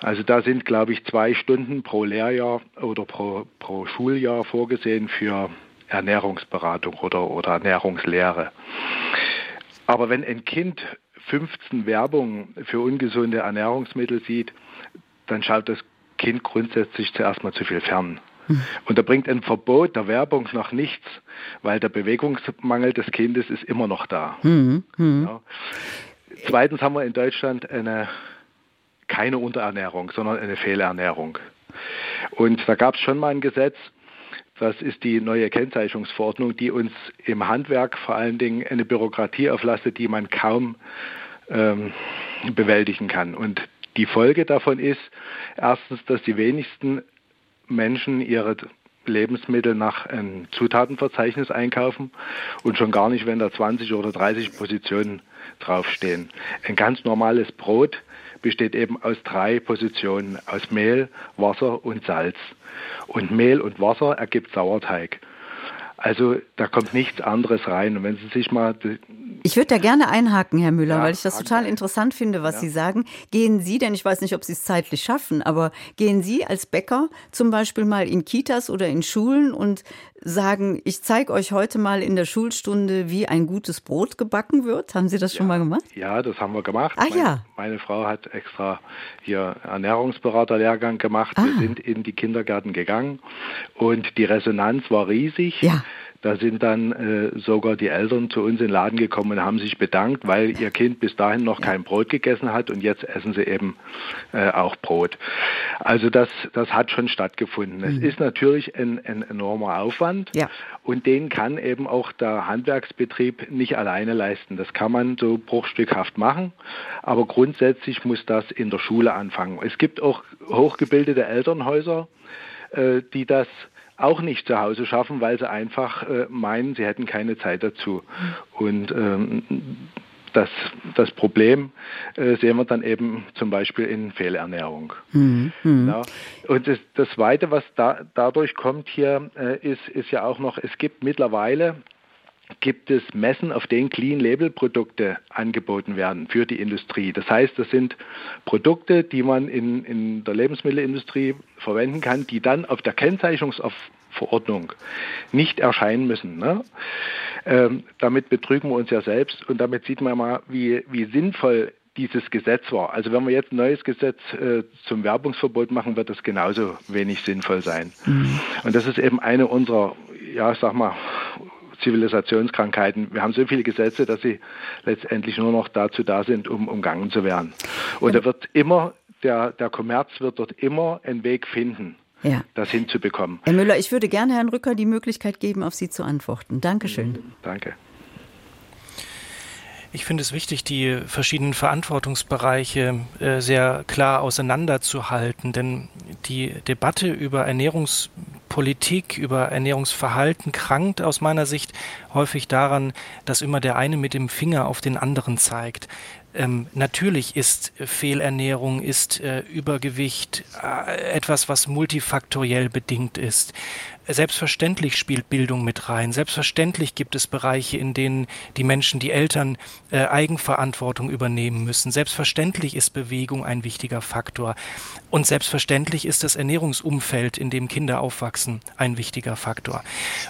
Also da sind, glaube ich, zwei Stunden pro Lehrjahr oder pro, pro Schuljahr vorgesehen für Ernährungsberatung oder, oder Ernährungslehre. Aber wenn ein Kind 15 Werbung für ungesunde Ernährungsmittel sieht, dann schaut das Kind grundsätzlich zuerst mal zu viel fern. Hm. Und da bringt ein Verbot der Werbung noch nichts, weil der Bewegungsmangel des Kindes ist immer noch da. Mhm. Mhm. Ja. Zweitens haben wir in Deutschland eine, keine Unterernährung, sondern eine Fehlernährung. Und da gab es schon mal ein Gesetz, das ist die neue Kennzeichnungsverordnung, die uns im Handwerk vor allen Dingen eine Bürokratie auflastet, die man kaum ähm, bewältigen kann. Und die Folge davon ist erstens, dass die wenigsten Menschen ihre Lebensmittel nach einem Zutatenverzeichnis einkaufen und schon gar nicht, wenn da 20 oder 30 Positionen draufstehen. Ein ganz normales Brot besteht eben aus drei Positionen, aus Mehl, Wasser und Salz. Und Mehl und Wasser ergibt Sauerteig. Also da kommt nichts anderes rein. Und wenn Sie sich mal. Ich würde da gerne einhaken, Herr Müller, ja, weil ich das total interessant finde, was ja. Sie sagen. Gehen Sie, denn ich weiß nicht, ob Sie es zeitlich schaffen, aber gehen Sie als Bäcker zum Beispiel mal in Kitas oder in Schulen und sagen, ich zeige euch heute mal in der Schulstunde, wie ein gutes Brot gebacken wird. Haben Sie das schon ja, mal gemacht? Ja, das haben wir gemacht. Ach meine, ja. Meine Frau hat extra hier Ernährungsberaterlehrgang gemacht. Ah. Wir sind in die Kindergärten gegangen und die Resonanz war riesig. Ja. Da sind dann äh, sogar die Eltern zu uns in den Laden gekommen und haben sich bedankt, weil ihr Kind bis dahin noch kein Brot gegessen hat und jetzt essen sie eben äh, auch Brot. Also das, das hat schon stattgefunden. Mhm. Es ist natürlich ein, ein enormer Aufwand ja. und den kann eben auch der Handwerksbetrieb nicht alleine leisten. Das kann man so bruchstückhaft machen, aber grundsätzlich muss das in der Schule anfangen. Es gibt auch hochgebildete Elternhäuser, äh, die das auch nicht zu Hause schaffen, weil sie einfach äh, meinen, sie hätten keine Zeit dazu. Und ähm, das, das Problem äh, sehen wir dann eben zum Beispiel in Fehlernährung. Mhm. mhm. Ja. Und das, das Zweite, was da, dadurch kommt hier, äh, ist, ist ja auch noch, es gibt mittlerweile gibt es Messen, auf denen Clean Label Produkte angeboten werden für die Industrie. Das heißt, das sind Produkte, die man in, in der Lebensmittelindustrie verwenden kann, die dann auf der Kennzeichnungsverordnung nicht erscheinen müssen. Ne? Ähm, damit betrügen wir uns ja selbst und damit sieht man mal, wie, wie sinnvoll dieses Gesetz war. Also wenn wir jetzt ein neues Gesetz äh, zum Werbungsverbot machen, wird das genauso wenig sinnvoll sein. Mhm. Und das ist eben eine unserer, ja, sag mal, Zivilisationskrankheiten. Wir haben so viele Gesetze, dass sie letztendlich nur noch dazu da sind, um umgangen zu werden. Und da wird immer, der, der Kommerz wird dort immer einen Weg finden. Ja. das hinzubekommen. Herr Müller, ich würde gerne Herrn Rücker die Möglichkeit geben, auf Sie zu antworten. Dankeschön. Danke. Ich finde es wichtig, die verschiedenen Verantwortungsbereiche äh, sehr klar auseinanderzuhalten, denn die Debatte über Ernährungs Politik, über Ernährungsverhalten krankt aus meiner Sicht häufig daran, dass immer der eine mit dem Finger auf den anderen zeigt. Ähm, natürlich ist Fehlernährung, ist äh, Übergewicht äh, etwas, was multifaktoriell bedingt ist. Selbstverständlich spielt Bildung mit rein. Selbstverständlich gibt es Bereiche, in denen die Menschen, die Eltern äh, Eigenverantwortung übernehmen müssen. Selbstverständlich ist Bewegung ein wichtiger Faktor. Und selbstverständlich ist das Ernährungsumfeld, in dem Kinder aufwachsen, ein wichtiger Faktor.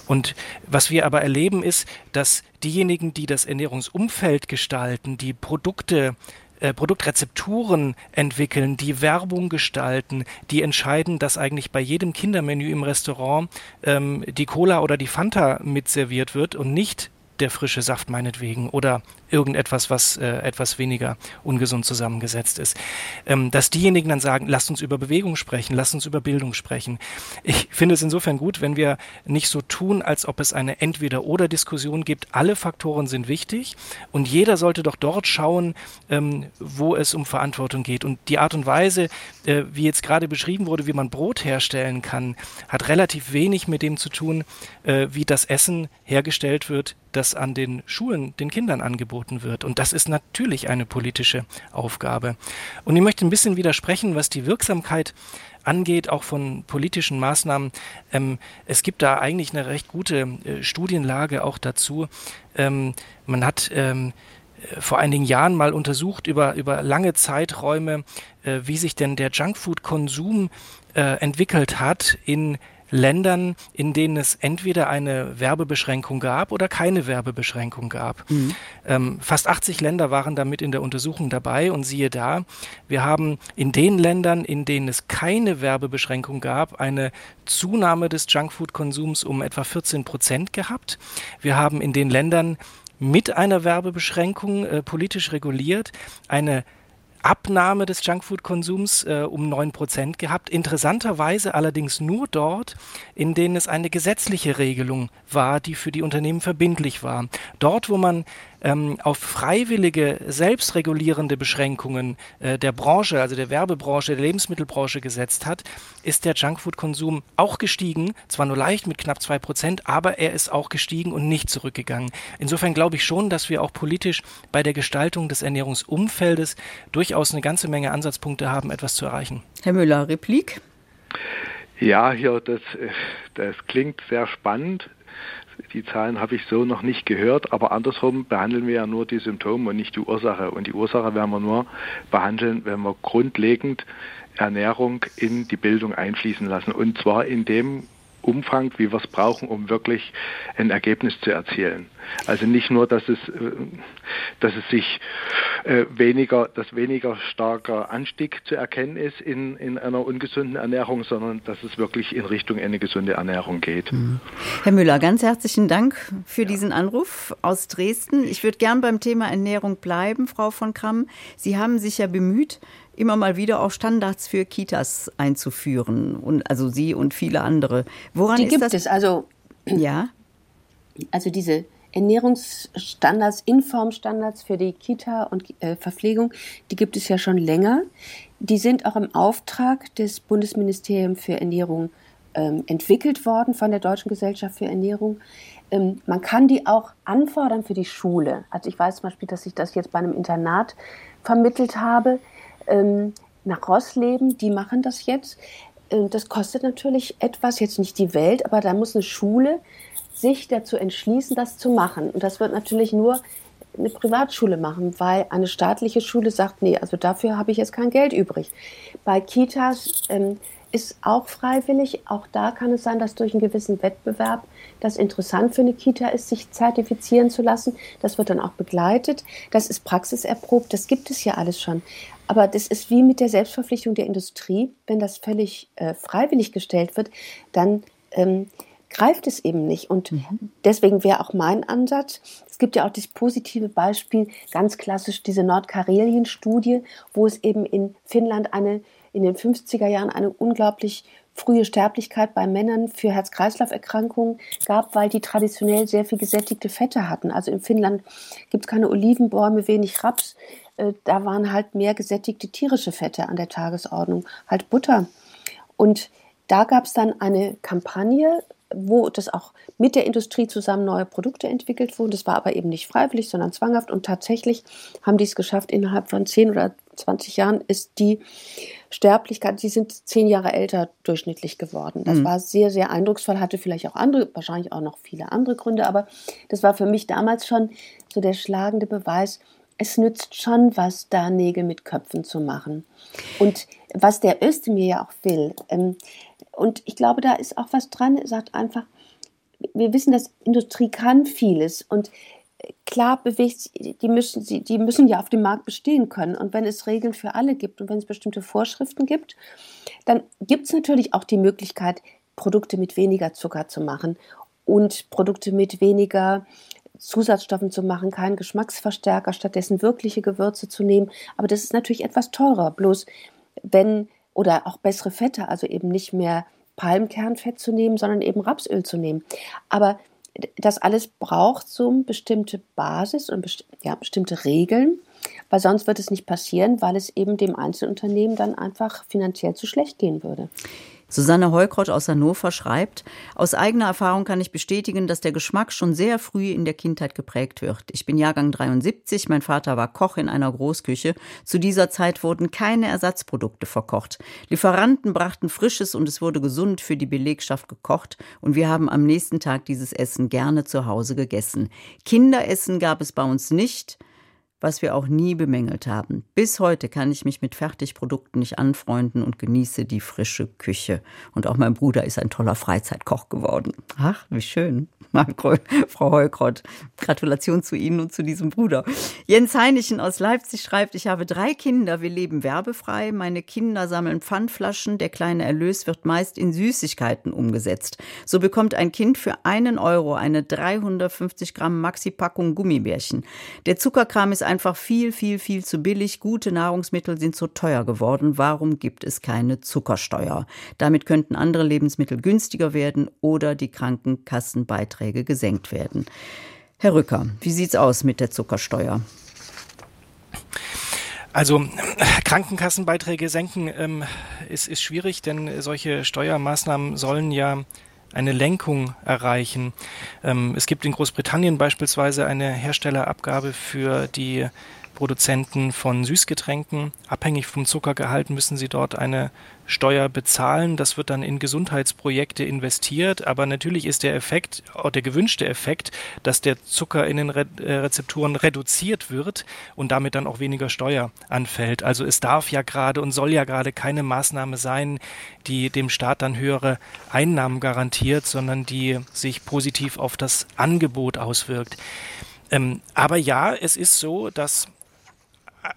Und was wir aber erleben ist, dass diejenigen, die das Ernährungsumfeld gestalten, die Produkte äh, Produktrezepturen entwickeln, die Werbung gestalten, die entscheiden, dass eigentlich bei jedem Kindermenü im Restaurant ähm, die Cola oder die Fanta mitserviert wird und nicht der frische Saft meinetwegen oder irgendetwas, was äh, etwas weniger ungesund zusammengesetzt ist. Ähm, dass diejenigen dann sagen, lasst uns über Bewegung sprechen, lasst uns über Bildung sprechen. Ich finde es insofern gut, wenn wir nicht so tun, als ob es eine Entweder-oder-Diskussion gibt. Alle Faktoren sind wichtig und jeder sollte doch dort schauen, ähm, wo es um Verantwortung geht. Und die Art und Weise, äh, wie jetzt gerade beschrieben wurde, wie man Brot herstellen kann, hat relativ wenig mit dem zu tun, äh, wie das Essen hergestellt wird, das an den Schulen den Kindern angeboten wird. Und das ist natürlich eine politische Aufgabe. Und ich möchte ein bisschen widersprechen, was die Wirksamkeit angeht, auch von politischen Maßnahmen. Ähm, es gibt da eigentlich eine recht gute äh, Studienlage auch dazu. Ähm, man hat ähm, vor einigen Jahren mal untersucht über, über lange Zeiträume, äh, wie sich denn der Junkfood-Konsum äh, entwickelt hat in Ländern, in denen es entweder eine Werbebeschränkung gab oder keine Werbebeschränkung gab. Mhm. Ähm, fast 80 Länder waren damit in der Untersuchung dabei und siehe da, wir haben in den Ländern, in denen es keine Werbebeschränkung gab, eine Zunahme des Junkfood-Konsums um etwa 14 Prozent gehabt. Wir haben in den Ländern mit einer Werbebeschränkung äh, politisch reguliert eine Abnahme des Junkfood-Konsums äh, um 9% gehabt. Interessanterweise allerdings nur dort, in denen es eine gesetzliche Regelung war, die für die Unternehmen verbindlich war. Dort, wo man ähm, auf freiwillige, selbstregulierende Beschränkungen äh, der Branche, also der Werbebranche, der Lebensmittelbranche gesetzt hat, ist der Junkfood-Konsum auch gestiegen, zwar nur leicht mit knapp zwei Prozent, aber er ist auch gestiegen und nicht zurückgegangen. Insofern glaube ich schon, dass wir auch politisch bei der Gestaltung des Ernährungsumfeldes durchaus eine ganze Menge Ansatzpunkte haben, etwas zu erreichen. Herr Müller, Replik? Ja, hier, das, äh, das klingt sehr spannend. Die Zahlen habe ich so noch nicht gehört, aber andersrum behandeln wir ja nur die Symptome und nicht die Ursache. Und die Ursache werden wir nur behandeln, wenn wir grundlegend Ernährung in die Bildung einfließen lassen. Und zwar in dem Umfang, wie wir es brauchen, um wirklich ein Ergebnis zu erzielen. Also nicht nur, dass es, äh, dass es sich äh, weniger, dass weniger starker Anstieg zu erkennen ist in, in einer ungesunden Ernährung, sondern dass es wirklich in Richtung eine gesunde Ernährung geht. Mhm. Herr Müller, ganz herzlichen Dank für ja. diesen Anruf aus Dresden. Ich würde gern beim Thema Ernährung bleiben, Frau von Kramm. Sie haben sich ja bemüht, immer mal wieder auch Standards für Kitas einzuführen. Und also Sie und viele andere. Woran Die ist gibt das? es. Also, ja. Also diese Ernährungsstandards, Informstandards für die Kita und äh, Verpflegung, die gibt es ja schon länger. Die sind auch im Auftrag des Bundesministeriums für Ernährung ähm, entwickelt worden von der Deutschen Gesellschaft für Ernährung. Ähm, man kann die auch anfordern für die Schule. Also ich weiß zum Beispiel, dass ich das jetzt bei einem Internat vermittelt habe ähm, nach Rossleben, die machen das jetzt. Ähm, das kostet natürlich etwas, jetzt nicht die Welt, aber da muss eine Schule sich dazu entschließen, das zu machen. Und das wird natürlich nur eine Privatschule machen, weil eine staatliche Schule sagt, nee, also dafür habe ich jetzt kein Geld übrig. Bei Kitas ähm, ist auch freiwillig. Auch da kann es sein, dass durch einen gewissen Wettbewerb das interessant für eine Kita ist, sich zertifizieren zu lassen. Das wird dann auch begleitet. Das ist praxiserprobt. Das gibt es ja alles schon. Aber das ist wie mit der Selbstverpflichtung der Industrie. Wenn das völlig äh, freiwillig gestellt wird, dann ähm, greift es eben nicht. Und mhm. deswegen wäre auch mein Ansatz, es gibt ja auch das positive Beispiel, ganz klassisch diese Nordkarelien-Studie, wo es eben in Finnland eine in den 50er Jahren eine unglaublich frühe Sterblichkeit bei Männern für Herz-Kreislauf-Erkrankungen gab, weil die traditionell sehr viel gesättigte Fette hatten. Also in Finnland gibt es keine Olivenbäume, wenig Raps. Äh, da waren halt mehr gesättigte tierische Fette an der Tagesordnung, halt Butter. Und da gab es dann eine Kampagne, wo das auch mit der Industrie zusammen neue Produkte entwickelt wurden. Das war aber eben nicht freiwillig, sondern zwanghaft. Und tatsächlich haben die es geschafft, innerhalb von 10 oder 20 Jahren ist die Sterblichkeit, die sind zehn Jahre älter durchschnittlich geworden. Das mhm. war sehr, sehr eindrucksvoll, hatte vielleicht auch andere, wahrscheinlich auch noch viele andere Gründe, aber das war für mich damals schon so der schlagende Beweis, es nützt schon was, da Nägel mit Köpfen zu machen. Und was der Özdemir ja auch will, ähm, und ich glaube, da ist auch was dran, er sagt einfach, wir wissen, dass Industrie kann vieles und klar bewegt, die müssen, die müssen ja auf dem Markt bestehen können. Und wenn es Regeln für alle gibt und wenn es bestimmte Vorschriften gibt, dann gibt es natürlich auch die Möglichkeit, Produkte mit weniger Zucker zu machen und Produkte mit weniger Zusatzstoffen zu machen, keinen Geschmacksverstärker, stattdessen wirkliche Gewürze zu nehmen. Aber das ist natürlich etwas teurer. Bloß wenn, oder auch bessere Fette, also eben nicht mehr Palmkernfett zu nehmen, sondern eben Rapsöl zu nehmen. Aber das alles braucht so eine bestimmte Basis und besti ja, bestimmte Regeln, weil sonst wird es nicht passieren, weil es eben dem Einzelunternehmen dann einfach finanziell zu schlecht gehen würde. Susanne Heukrott aus Hannover schreibt, aus eigener Erfahrung kann ich bestätigen, dass der Geschmack schon sehr früh in der Kindheit geprägt wird. Ich bin Jahrgang 73, mein Vater war Koch in einer Großküche. Zu dieser Zeit wurden keine Ersatzprodukte verkocht. Lieferanten brachten frisches und es wurde gesund für die Belegschaft gekocht und wir haben am nächsten Tag dieses Essen gerne zu Hause gegessen. Kinderessen gab es bei uns nicht was wir auch nie bemängelt haben. Bis heute kann ich mich mit Fertigprodukten nicht anfreunden und genieße die frische Küche. Und auch mein Bruder ist ein toller Freizeitkoch geworden. Ach, wie schön. (laughs) Frau Heukrott, Gratulation zu Ihnen und zu diesem Bruder. Jens Heinichen aus Leipzig schreibt, ich habe drei Kinder, wir leben werbefrei, meine Kinder sammeln Pfandflaschen, der kleine Erlös wird meist in Süßigkeiten umgesetzt. So bekommt ein Kind für einen Euro eine 350 Gramm Maxi-Packung Gummibärchen. Der Zuckerkram ist einfach viel, viel, viel zu billig. Gute Nahrungsmittel sind zu teuer geworden. Warum gibt es keine Zuckersteuer? Damit könnten andere Lebensmittel günstiger werden oder die Krankenkassenbeiträge Beiträge gesenkt werden. Herr Rücker, wie sieht es aus mit der Zuckersteuer? Also (clears throat) Krankenkassenbeiträge senken ähm, ist, ist schwierig, denn solche Steuermaßnahmen sollen ja eine Lenkung erreichen. Ähm, es gibt in Großbritannien beispielsweise eine Herstellerabgabe für die Produzenten von Süßgetränken. Abhängig vom Zuckergehalt müssen sie dort eine Steuer bezahlen. Das wird dann in Gesundheitsprojekte investiert. Aber natürlich ist der Effekt, auch der gewünschte Effekt, dass der Zucker in den Re Rezepturen reduziert wird und damit dann auch weniger Steuer anfällt. Also es darf ja gerade und soll ja gerade keine Maßnahme sein, die dem Staat dann höhere Einnahmen garantiert, sondern die sich positiv auf das Angebot auswirkt. Ähm, aber ja, es ist so, dass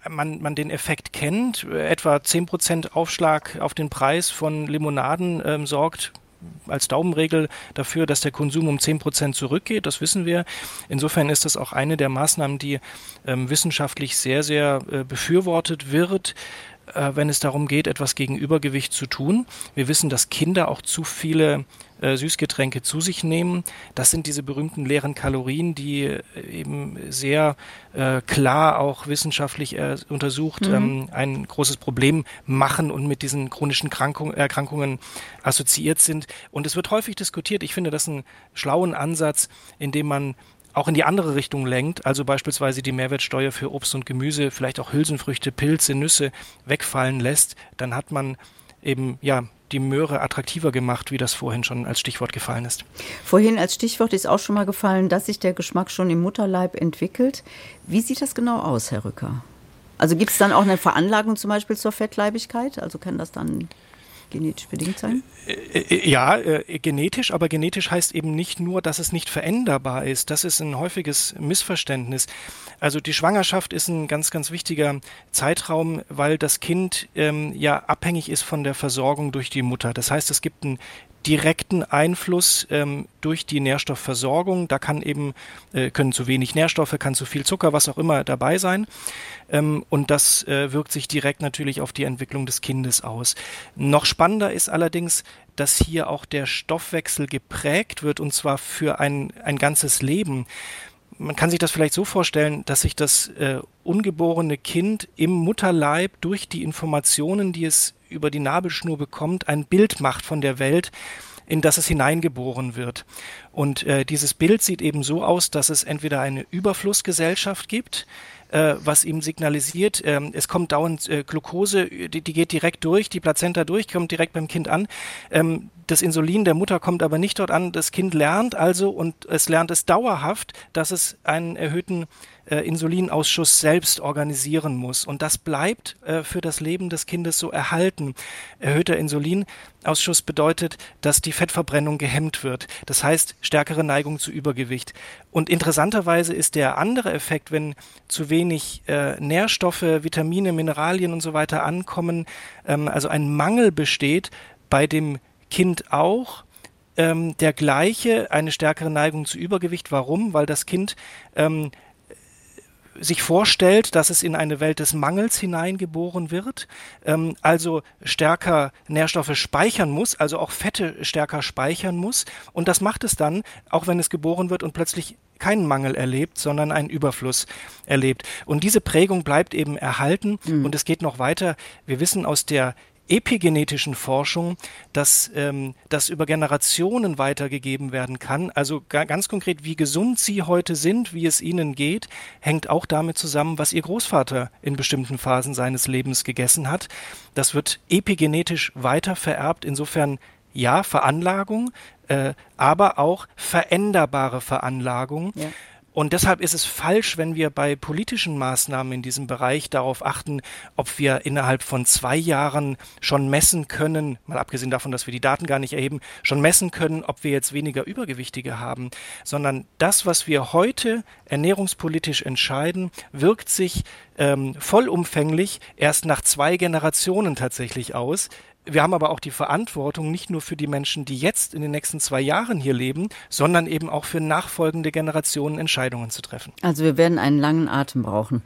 man, man den Effekt kennt. Etwa 10% Aufschlag auf den Preis von Limonaden ähm, sorgt als Daumenregel dafür, dass der Konsum um 10% zurückgeht. Das wissen wir. Insofern ist das auch eine der Maßnahmen, die ähm, wissenschaftlich sehr, sehr äh, befürwortet wird äh, wenn es darum geht, etwas gegen Übergewicht zu tun. Wir wissen, dass Kinder auch zu viele äh, Süßgetränke zu sich nehmen. Das sind diese berühmten leeren Kalorien, die äh, eben sehr äh, klar auch wissenschaftlich äh, untersucht mhm. ähm, ein großes Problem machen und mit diesen chronischen Krankung, Erkrankungen assoziiert sind. Und es wird häufig diskutiert. Ich finde das einen schlauen Ansatz, in dem man auch in die andere Richtung lenkt, also beispielsweise die Mehrwertsteuer für Obst und Gemüse, vielleicht auch Hülsenfrüchte, Pilze, Nüsse wegfallen lässt, dann hat man eben ja die Möhre attraktiver gemacht, wie das vorhin schon als Stichwort gefallen ist. Vorhin als Stichwort ist auch schon mal gefallen, dass sich der Geschmack schon im Mutterleib entwickelt. Wie sieht das genau aus, Herr Rücker? Also gibt es dann auch eine Veranlagung zum Beispiel zur Fettleibigkeit? Also kann das dann genetisch bedingt sein? Äh, äh, ja, äh, genetisch, aber genetisch heißt eben nicht nur, dass es nicht veränderbar ist. Das ist ein häufiges Missverständnis. Also die Schwangerschaft ist ein ganz, ganz wichtiger Zeitraum, weil das Kind ähm, ja abhängig ist von der Versorgung durch die Mutter. Das heißt, es gibt einen direkten Einfluss ähm, durch die Nährstoffversorgung. Da kann eben, äh, können zu wenig Nährstoffe, kann zu viel Zucker, was auch immer dabei sein. Ähm, und das äh, wirkt sich direkt natürlich auf die Entwicklung des Kindes aus. Noch spannender ist allerdings, dass hier auch der Stoffwechsel geprägt wird und zwar für ein, ein ganzes Leben man kann sich das vielleicht so vorstellen, dass sich das äh, ungeborene Kind im Mutterleib durch die Informationen, die es über die Nabelschnur bekommt, ein Bild macht von der Welt, in das es hineingeboren wird. Und äh, dieses Bild sieht eben so aus, dass es entweder eine Überflussgesellschaft gibt, äh, was ihm signalisiert, äh, es kommt dauernd äh, Glucose, die, die, geht direkt durch, die Plazenta durch, kommt direkt beim Kind an. Ähm, das Insulin der Mutter kommt aber nicht dort an. Das Kind lernt also und es lernt es dauerhaft, dass es einen erhöhten äh, Insulinausschuss selbst organisieren muss. Und das bleibt äh, für das Leben des Kindes so erhalten. Erhöhter Insulinausschuss bedeutet, dass die Fettverbrennung gehemmt wird. Das heißt, stärkere Neigung zu Übergewicht. Und interessanterweise ist der andere Effekt, wenn zu wenig äh, Nährstoffe, Vitamine, Mineralien und so weiter ankommen, ähm, also ein Mangel besteht bei dem Kind auch, ähm, der gleiche, eine stärkere Neigung zu Übergewicht. Warum? Weil das Kind ähm, sich vorstellt, dass es in eine Welt des Mangels hineingeboren wird, ähm, also stärker Nährstoffe speichern muss, also auch Fette stärker speichern muss. Und das macht es dann, auch wenn es geboren wird und plötzlich keinen Mangel erlebt, sondern einen Überfluss erlebt. Und diese Prägung bleibt eben erhalten mhm. und es geht noch weiter. Wir wissen aus der epigenetischen Forschung, dass ähm, das über Generationen weitergegeben werden kann. Also ganz konkret, wie gesund Sie heute sind, wie es Ihnen geht, hängt auch damit zusammen, was Ihr Großvater in bestimmten Phasen seines Lebens gegessen hat. Das wird epigenetisch weiter vererbt. Insofern ja, Veranlagung, äh, aber auch veränderbare Veranlagung. Ja. Und deshalb ist es falsch, wenn wir bei politischen Maßnahmen in diesem Bereich darauf achten, ob wir innerhalb von zwei Jahren schon messen können, mal abgesehen davon, dass wir die Daten gar nicht erheben, schon messen können, ob wir jetzt weniger Übergewichtige haben, sondern das, was wir heute ernährungspolitisch entscheiden, wirkt sich ähm, vollumfänglich erst nach zwei Generationen tatsächlich aus. Wir haben aber auch die Verantwortung nicht nur für die Menschen, die jetzt in den nächsten zwei Jahren hier leben, sondern eben auch für nachfolgende Generationen Entscheidungen zu treffen. Also wir werden einen langen Atem brauchen.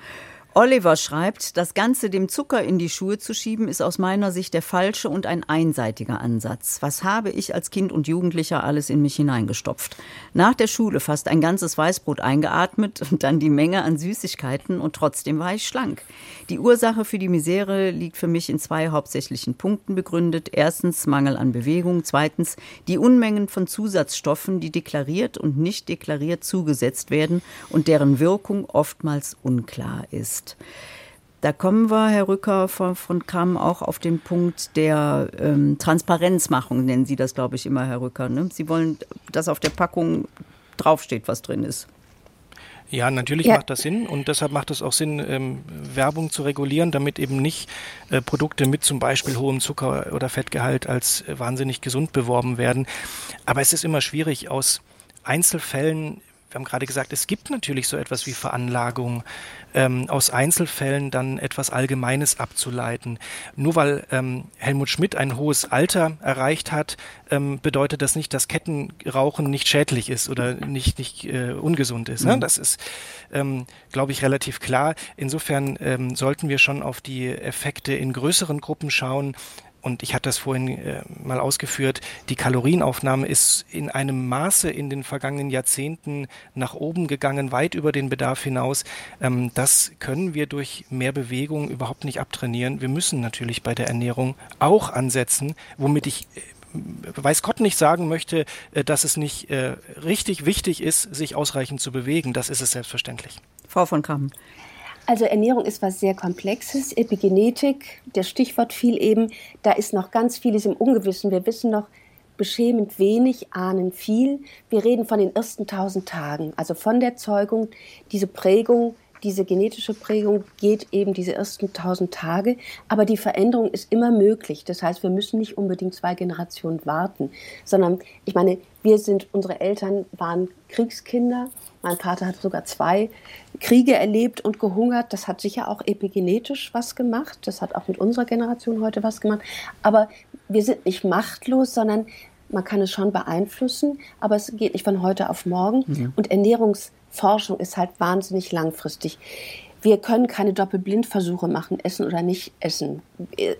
Oliver schreibt, das Ganze dem Zucker in die Schuhe zu schieben, ist aus meiner Sicht der falsche und ein einseitiger Ansatz. Was habe ich als Kind und Jugendlicher alles in mich hineingestopft? Nach der Schule fast ein ganzes Weißbrot eingeatmet und dann die Menge an Süßigkeiten und trotzdem war ich schlank. Die Ursache für die Misere liegt für mich in zwei hauptsächlichen Punkten begründet. Erstens Mangel an Bewegung, zweitens die Unmengen von Zusatzstoffen, die deklariert und nicht deklariert zugesetzt werden und deren Wirkung oftmals unklar ist ist. Da kommen wir, Herr Rücker von, von Kamm, auch auf den Punkt der ähm, Transparenzmachung, nennen Sie das, glaube ich, immer, Herr Rücker. Ne? Sie wollen, dass auf der Packung draufsteht, was drin ist. Ja, natürlich ja. macht das Sinn und deshalb macht es auch Sinn, ähm, Werbung zu regulieren, damit eben nicht äh, Produkte mit zum Beispiel hohem Zucker- oder Fettgehalt als äh, wahnsinnig gesund beworben werden. Aber es ist immer schwierig, aus Einzelfällen wir haben gerade gesagt, es gibt natürlich so etwas wie Veranlagung, ähm, aus Einzelfällen dann etwas Allgemeines abzuleiten. Nur weil ähm, Helmut Schmidt ein hohes Alter erreicht hat, ähm, bedeutet das nicht, dass Kettenrauchen nicht schädlich ist oder nicht, nicht äh, ungesund ist. Ne? Mhm. Das ist, ähm, glaube ich, relativ klar. Insofern ähm, sollten wir schon auf die Effekte in größeren Gruppen schauen und ich hatte das vorhin äh, mal ausgeführt, die Kalorienaufnahme ist in einem Maße in den vergangenen Jahrzehnten nach oben gegangen, weit über den Bedarf hinaus. Ähm, das können wir durch mehr Bewegung überhaupt nicht abtrainieren. Wir müssen natürlich bei der Ernährung auch ansetzen, womit ich äh, weiß Gott nicht sagen möchte, äh, dass es nicht äh, richtig wichtig ist, sich ausreichend zu bewegen. Das ist es selbstverständlich. Frau von Kamm. Also Ernährung ist was sehr Komplexes. Epigenetik, das Stichwort fiel eben, da ist noch ganz vieles im Ungewissen. Wir wissen noch beschämend wenig, ahnen viel. Wir reden von den ersten tausend Tagen, also von der Zeugung, diese Prägung, diese genetische Prägung geht eben diese ersten tausend Tage, aber die Veränderung ist immer möglich. Das heißt, wir müssen nicht unbedingt zwei Generationen warten, sondern ich meine, wir sind, unsere Eltern waren Kriegskinder mein Vater hat sogar zwei Kriege erlebt und gehungert. Das hat sicher auch epigenetisch was gemacht. Das hat auch mit unserer Generation heute was gemacht. Aber wir sind nicht machtlos, sondern man kann es schon beeinflussen, aber es geht nicht von heute auf morgen. Mhm. Und Ernährungsforschung ist halt wahnsinnig langfristig. Wir können keine Doppelblindversuche machen, essen oder nicht essen.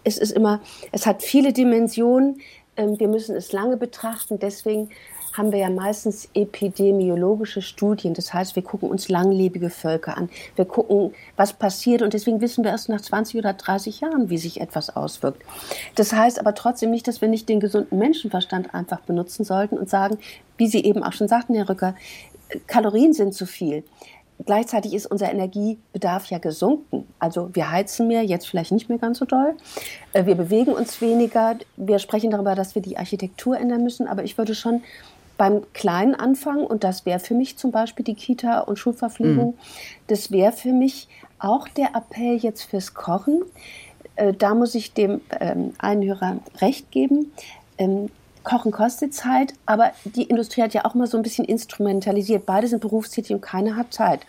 Es ist immer, es hat viele Dimensionen. Ähm, wir müssen es lange betrachten. Deswegen haben wir ja meistens epidemiologische Studien. Das heißt, wir gucken uns langlebige Völker an. Wir gucken, was passiert. Und deswegen wissen wir erst nach 20 oder 30 Jahren, wie sich etwas auswirkt. Das heißt aber trotzdem nicht, dass wir nicht den gesunden Menschenverstand einfach benutzen sollten und sagen, wie Sie eben auch schon sagten, Herr Rücker, Kalorien sind zu viel. Gleichzeitig ist unser Energiebedarf ja gesunken. Also wir heizen mehr, jetzt vielleicht nicht mehr ganz so doll. Äh, wir bewegen uns weniger. Wir sprechen darüber, dass wir die Architektur ändern müssen. Aber ich würde schon beim Kleinen anfangen und das wäre für mich zum Beispiel die Kita und Schulverpflegung. Mhm. Das wäre für mich auch der Appell jetzt fürs Kochen. Äh, da muss ich dem ähm, Einhörer recht geben. Ähm, Kochen kostet Zeit, aber die Industrie hat ja auch mal so ein bisschen instrumentalisiert. Beide sind berufstätig und keiner hat Zeit.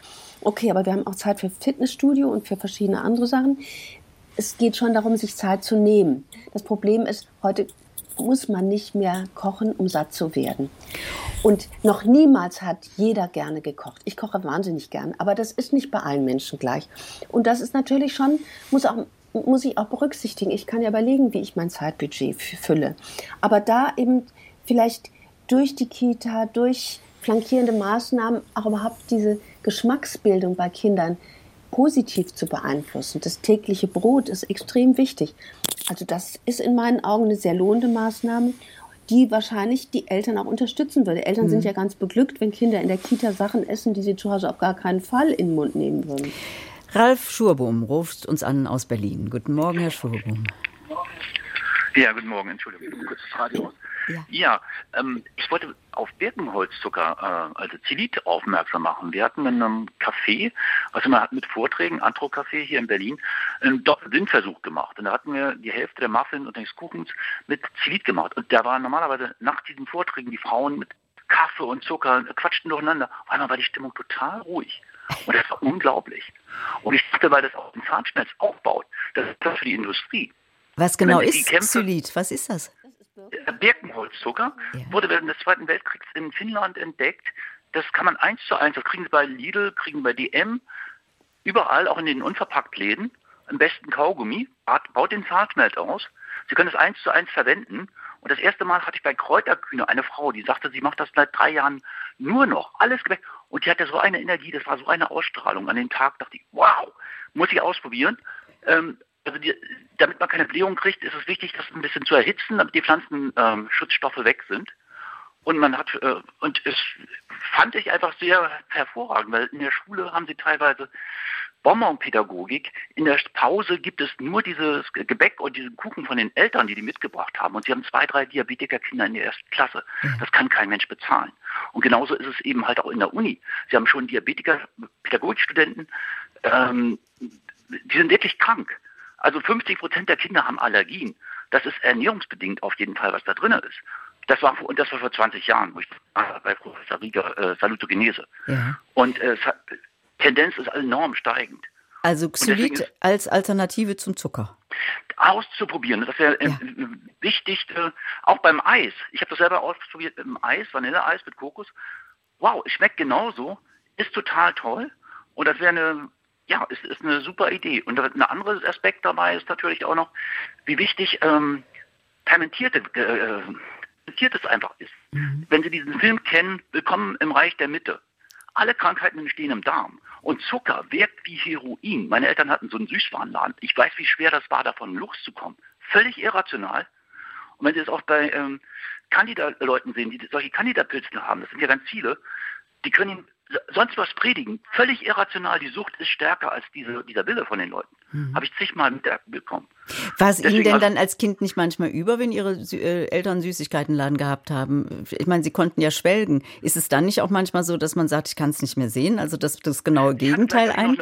Okay, aber wir haben auch Zeit für Fitnessstudio und für verschiedene andere Sachen. Es geht schon darum, sich Zeit zu nehmen. Das Problem ist, heute muss man nicht mehr kochen, um satt zu werden. Und noch niemals hat jeder gerne gekocht. Ich koche wahnsinnig gern, aber das ist nicht bei allen Menschen gleich. Und das ist natürlich schon, muss auch muss ich auch berücksichtigen. Ich kann ja überlegen, wie ich mein Zeitbudget fülle. Aber da eben vielleicht durch die Kita, durch flankierende Maßnahmen auch überhaupt diese Geschmacksbildung bei Kindern positiv zu beeinflussen. Das tägliche Brot ist extrem wichtig. Also das ist in meinen Augen eine sehr lohnende Maßnahme, die wahrscheinlich die Eltern auch unterstützen würde. Eltern mhm. sind ja ganz beglückt, wenn Kinder in der Kita Sachen essen, die sie zu Hause auf gar keinen Fall in den Mund nehmen würden. Ralf Schurbohm ruft uns an aus Berlin. Guten Morgen, Herr Schurbohm. Ja, guten Morgen, Entschuldigung, kurzes Radio aus. Ja, ja ähm, ich wollte auf Birkenholzzucker, äh, also Zilit, aufmerksam machen. Wir hatten in einem Café, also man hat mit Vorträgen, Antro-Café hier in Berlin, einen Doppelblindversuch gemacht. Und da hatten wir die Hälfte der Muffin und des Kuchens mit Zilit gemacht. Und da waren normalerweise nach diesen Vorträgen die Frauen mit Kaffee und Zucker, quatschten durcheinander. Auf einmal war die Stimmung total ruhig. Und das war unglaublich. Und ich dachte, weil das auch den Zahnschmerz aufbaut, das ist das für die Industrie. Was genau ist Xylit? Was ist das? Birkenholzzucker ja. wurde während des Zweiten Weltkriegs in Finnland entdeckt. Das kann man eins zu eins, das kriegen Sie bei Lidl, kriegen Sie bei DM, überall, auch in den Unverpacktläden. Am besten Kaugummi, baut den Zahnschmelz aus. Sie können es eins zu eins verwenden. Und das erste Mal hatte ich bei Kräuterkühne eine Frau, die sagte, sie macht das seit drei Jahren nur noch, alles weg. Und die hatte so eine Energie, das war so eine Ausstrahlung. An dem Tag dachte ich, wow, muss ich ausprobieren. Ähm, also die, damit man keine Blähung kriegt, ist es wichtig, das ein bisschen zu erhitzen, damit die Pflanzenschutzstoffe ähm, weg sind. Und man hat, äh, und es fand ich einfach sehr hervorragend, weil in der Schule haben sie teilweise Bonbonpädagogik. In der Pause gibt es nur dieses Gebäck und diesen Kuchen von den Eltern, die die mitgebracht haben. Und sie haben zwei, drei Diabetikerkinder in der ersten Klasse. Das kann kein Mensch bezahlen. Und genauso ist es eben halt auch in der Uni. Sie haben schon Diabetiker, Pädagogikstudenten, ähm, die sind wirklich krank. Also 50 Prozent der Kinder haben Allergien. Das ist ernährungsbedingt auf jeden Fall, was da drin ist. Das war, und das war vor 20 Jahren, wo ich bei Professor Rieger äh, Salutogenese. Ja. Und äh, Tendenz ist enorm steigend. Also Xylit als Alternative zum Zucker. Auszuprobieren, das wäre äh, ja. wichtig, äh, auch beim Eis. Ich habe das selber ausprobiert mit dem Eis, Vanilleeis mit Kokos. Wow, es schmeckt genauso, ist total toll. Und das wäre eine ja, es ist eine super Idee. Und ein anderer Aspekt dabei ist natürlich auch noch, wie wichtig ähm, fermentierte, äh, fermentiertes einfach ist. Mhm. Wenn Sie diesen Film kennen, Willkommen im Reich der Mitte. Alle Krankheiten entstehen im Darm. Und Zucker wirkt wie Heroin. Meine Eltern hatten so einen Süßwarenladen. Ich weiß, wie schwer das war, davon loszukommen. Völlig irrational. Und wenn Sie es auch bei ähm, Candida-Leuten sehen, die solche Candida-Pilzen haben, das sind ja ganz viele, die können Ihnen sonst was predigen. Völlig irrational. Die Sucht ist stärker als diese, dieser Wille von den Leuten. Mhm. Habe ich zigmal mitbekommen. War es Ihnen denn dann als Kind nicht manchmal über, wenn Ihre äh, Eltern Süßigkeitenladen gehabt haben? Ich meine, Sie konnten ja schwelgen. Ist es dann nicht auch manchmal so, dass man sagt, ich kann es nicht mehr sehen? Also das, das genaue Gegenteil ein?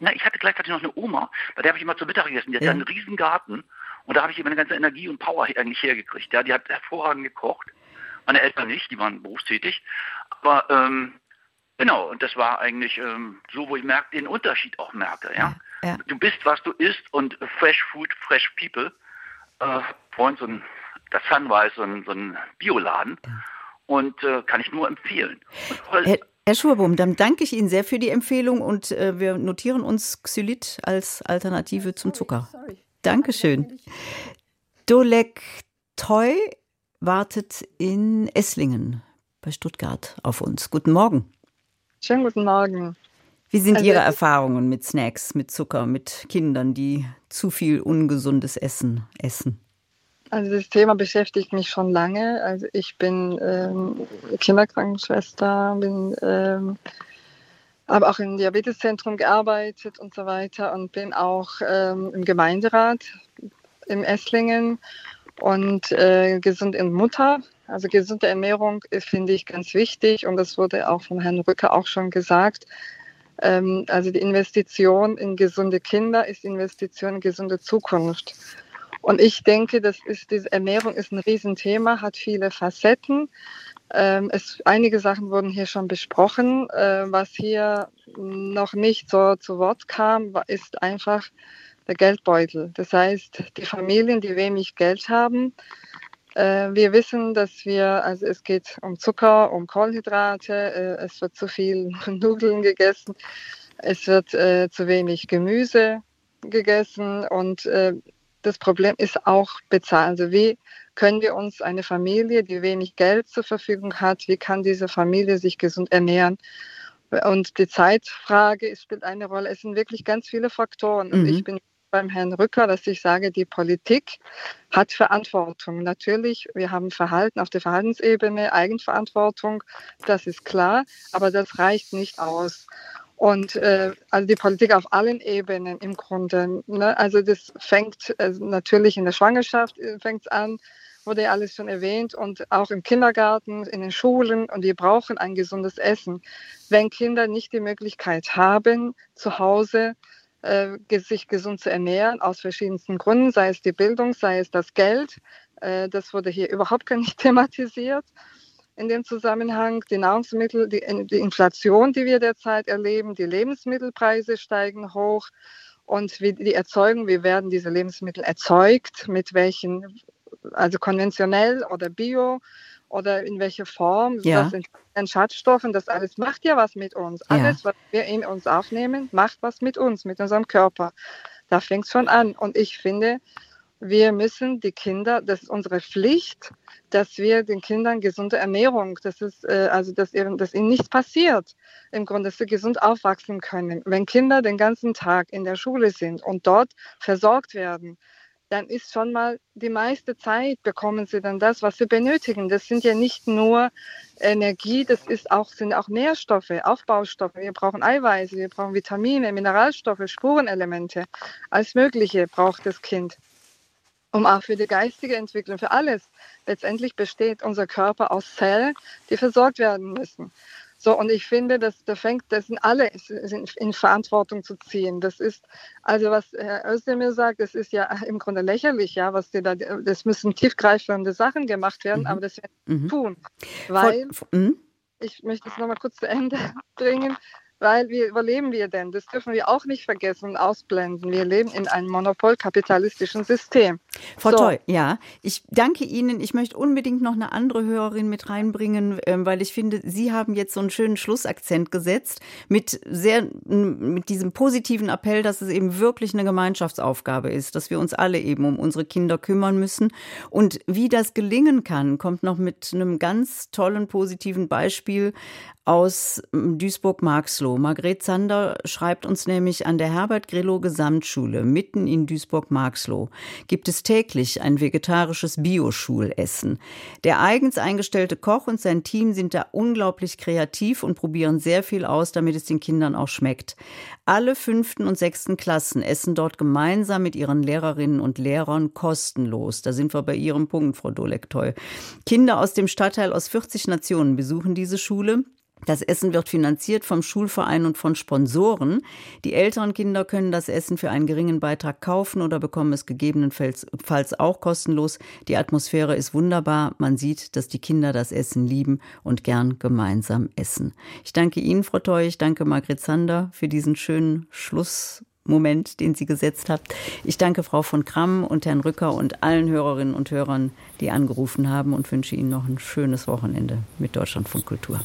Na, ich hatte gleichzeitig noch eine Oma, bei der habe ich immer zu Mittag gegessen. Die hat ja. einen riesen Garten und da habe ich immer eine ganze Energie und Power eigentlich hergekriegt. Ja, die hat hervorragend gekocht. Meine Eltern nicht, die waren berufstätig. Aber ähm, Genau, und das war eigentlich ähm, so, wo ich merke, den Unterschied auch merke. Ja? ja? Du bist, was du isst und Fresh Food, Fresh People. Äh, vorhin so ein, das Sunrise, so ein, so ein Bioladen. Ja. Und äh, kann ich nur empfehlen. Herr, Herr Schurbohm, dann danke ich Ihnen sehr für die Empfehlung und äh, wir notieren uns Xylit als Alternative zum Zucker. Sorry. Dankeschön. Dolek Toy wartet in Esslingen bei Stuttgart auf uns. Guten Morgen. Schönen guten Morgen. Wie sind also, Ihre Erfahrungen mit Snacks, mit Zucker, mit Kindern, die zu viel ungesundes Essen essen? Also das Thema beschäftigt mich schon lange. Also ich bin ähm, Kinderkrankenschwester, bin ähm, habe auch im Diabeteszentrum gearbeitet und so weiter und bin auch ähm, im Gemeinderat im Esslingen und äh, gesund in Mutter also gesunde Ernährung finde ich ganz wichtig und das wurde auch von Herrn Rücker auch schon gesagt. Ähm, also die Investition in gesunde Kinder ist Investition in gesunde Zukunft. Und ich denke, das ist, diese Ernährung ist ein Riesenthema, hat viele Facetten. Ähm, es, einige Sachen wurden hier schon besprochen. Äh, was hier noch nicht so zu Wort kam, ist einfach der Geldbeutel. Das heißt, die Familien, die wenig Geld haben, Äh, wir wissen, dass wir, also es geht um Zucker, um Kohlenhydrate, äh, es wird zu viel (laughs) Nudeln gegessen, es wird äh, zu wenig Gemüse gegessen und äh, das Problem ist auch bezahlen. Also wie können wir uns eine Familie, die wenig Geld zur Verfügung hat, wie kann diese Familie sich gesund ernähren? Und die Zeitfrage spielt eine Rolle. Es sind wirklich ganz viele Faktoren. Und mhm. ich bin beim Herrn Rücker, dass ich sage, die Politik hat Verantwortung. Natürlich, wir haben Verhalten auf der Verhaltensebene, Eigenverantwortung, das ist klar, aber das reicht nicht aus. Und äh, also die Politik auf allen Ebenen im Grunde. Ne? Also das fängt also natürlich in der Schwangerschaft äh, fängt an, wurde ja alles schon erwähnt und auch im Kindergarten, in den Schulen und wir brauchen ein gesundes Essen. Wenn Kinder nicht die Möglichkeit haben, zu Hause äh, sich gesund zu ernähren, aus verschiedensten Gründen, sei es die Bildung, sei es das Geld, äh, das wurde hier (laughs) überhaupt gar nicht thematisiert in dem Zusammenhang. Die Nahrungsmittel, die, die Inflation, die wir derzeit erleben, die Lebensmittelpreise steigen hoch und wie die Erzeugung, wie werden diese Lebensmittel erzeugt, mit welchen, also konventionell oder bio oder in welcher Form, ja. das sind Schadstoffen, das alles macht ja was mit uns. Alles, ja. was wir in uns aufnehmen, macht was mit uns, mit unserem Körper. Da fängt es schon an. Und ich finde, wir müssen die Kinder, das ist unsere Pflicht, dass wir den Kindern gesunde Ernährung, das ist äh, also, dass, ihnen, dass ihnen nichts passiert, im Grunde, dass sie gesund aufwachsen können. Wenn Kinder den ganzen Tag in der Schule sind und dort versorgt werden, dann ist schon mal die meiste Zeit bekommen sie dann das, was sie benötigen. Das sind ja nicht nur Energie, das ist auch, sind auch Nährstoffe, Aufbaustoffe. Wir brauchen Eiweiße, wir brauchen Vitamine, Mineralstoffe, Spurenelemente. Alles Mögliche braucht das Kind um auch für die geistige Entwicklung, für alles. Letztendlich besteht unser Körper aus Zellen, die versorgt werden müssen. So, und ich finde, dass da fängt, das sind alle in Verantwortung zu ziehen. Das ist, also was Herr Özdemir sagt, das ist ja im Grunde lächerlich, ja, was die da, das müssen tiefgreifende Sachen gemacht werden, mhm. aber das werden mhm. tun. Weil, Voll, mhm. ich möchte es nochmal kurz zu Ende (laughs) bringen, weil wir, wo leben wir denn? Das dürfen wir auch nicht vergessen und ausblenden. Wir leben in einem monopolkapitalistischen System. Frau so. Toll, ja, ich danke Ihnen. Ich möchte unbedingt noch eine andere Hörerin mit reinbringen, ähm, weil ich finde, Sie haben jetzt so einen schönen Schlussakzent gesetzt mit sehr, mit diesem positiven Appell, dass es eben wirklich eine Gemeinschaftsaufgabe ist, dass wir uns alle eben um unsere Kinder kümmern müssen. Und wie das gelingen kann, kommt noch mit einem ganz tollen positiven Beispiel aus Duisburg-Marxloh. Margret Zander schreibt uns nämlich, an der Herbert-Grillo Gesamtschule mitten in Duisburg-Marxloh gibt es täglich ein vegetarisches Bioschulessen. Der eigens eingestellte Koch und sein Team sind da unglaublich kreativ und probieren sehr viel aus, damit es den Kindern auch schmeckt. Alle fünften und sechsten Klassen essen dort gemeinsam mit ihren Lehrerinnen und Lehrern kostenlos. Da sind wir bei Ihrem Punkt, Frau Dolektoy. Kinder aus dem Stadtteil aus 40 Nationen besuchen diese Schule. Das Essen wird finanziert vom Schulverein und von Sponsoren. Die älteren Kinder können das Essen für einen geringen Beitrag kaufen oder bekommen es gegebenenfalls auch kostenlos. Die Atmosphäre ist wunderbar. Man sieht, dass die Kinder das Essen lieben und gern gemeinsam essen. Ich danke Ihnen, Frau Toy, ich danke Margret Zander für diesen schönen Schluss. Moment, den Sie gesetzt habt. Ich danke Frau von Kramm und Herrn Rücker und allen Hörerinnen und Hörern, die angerufen haben und wünsche Ihnen noch ein schönes Wochenende mit Deutschlandfunk Kultur.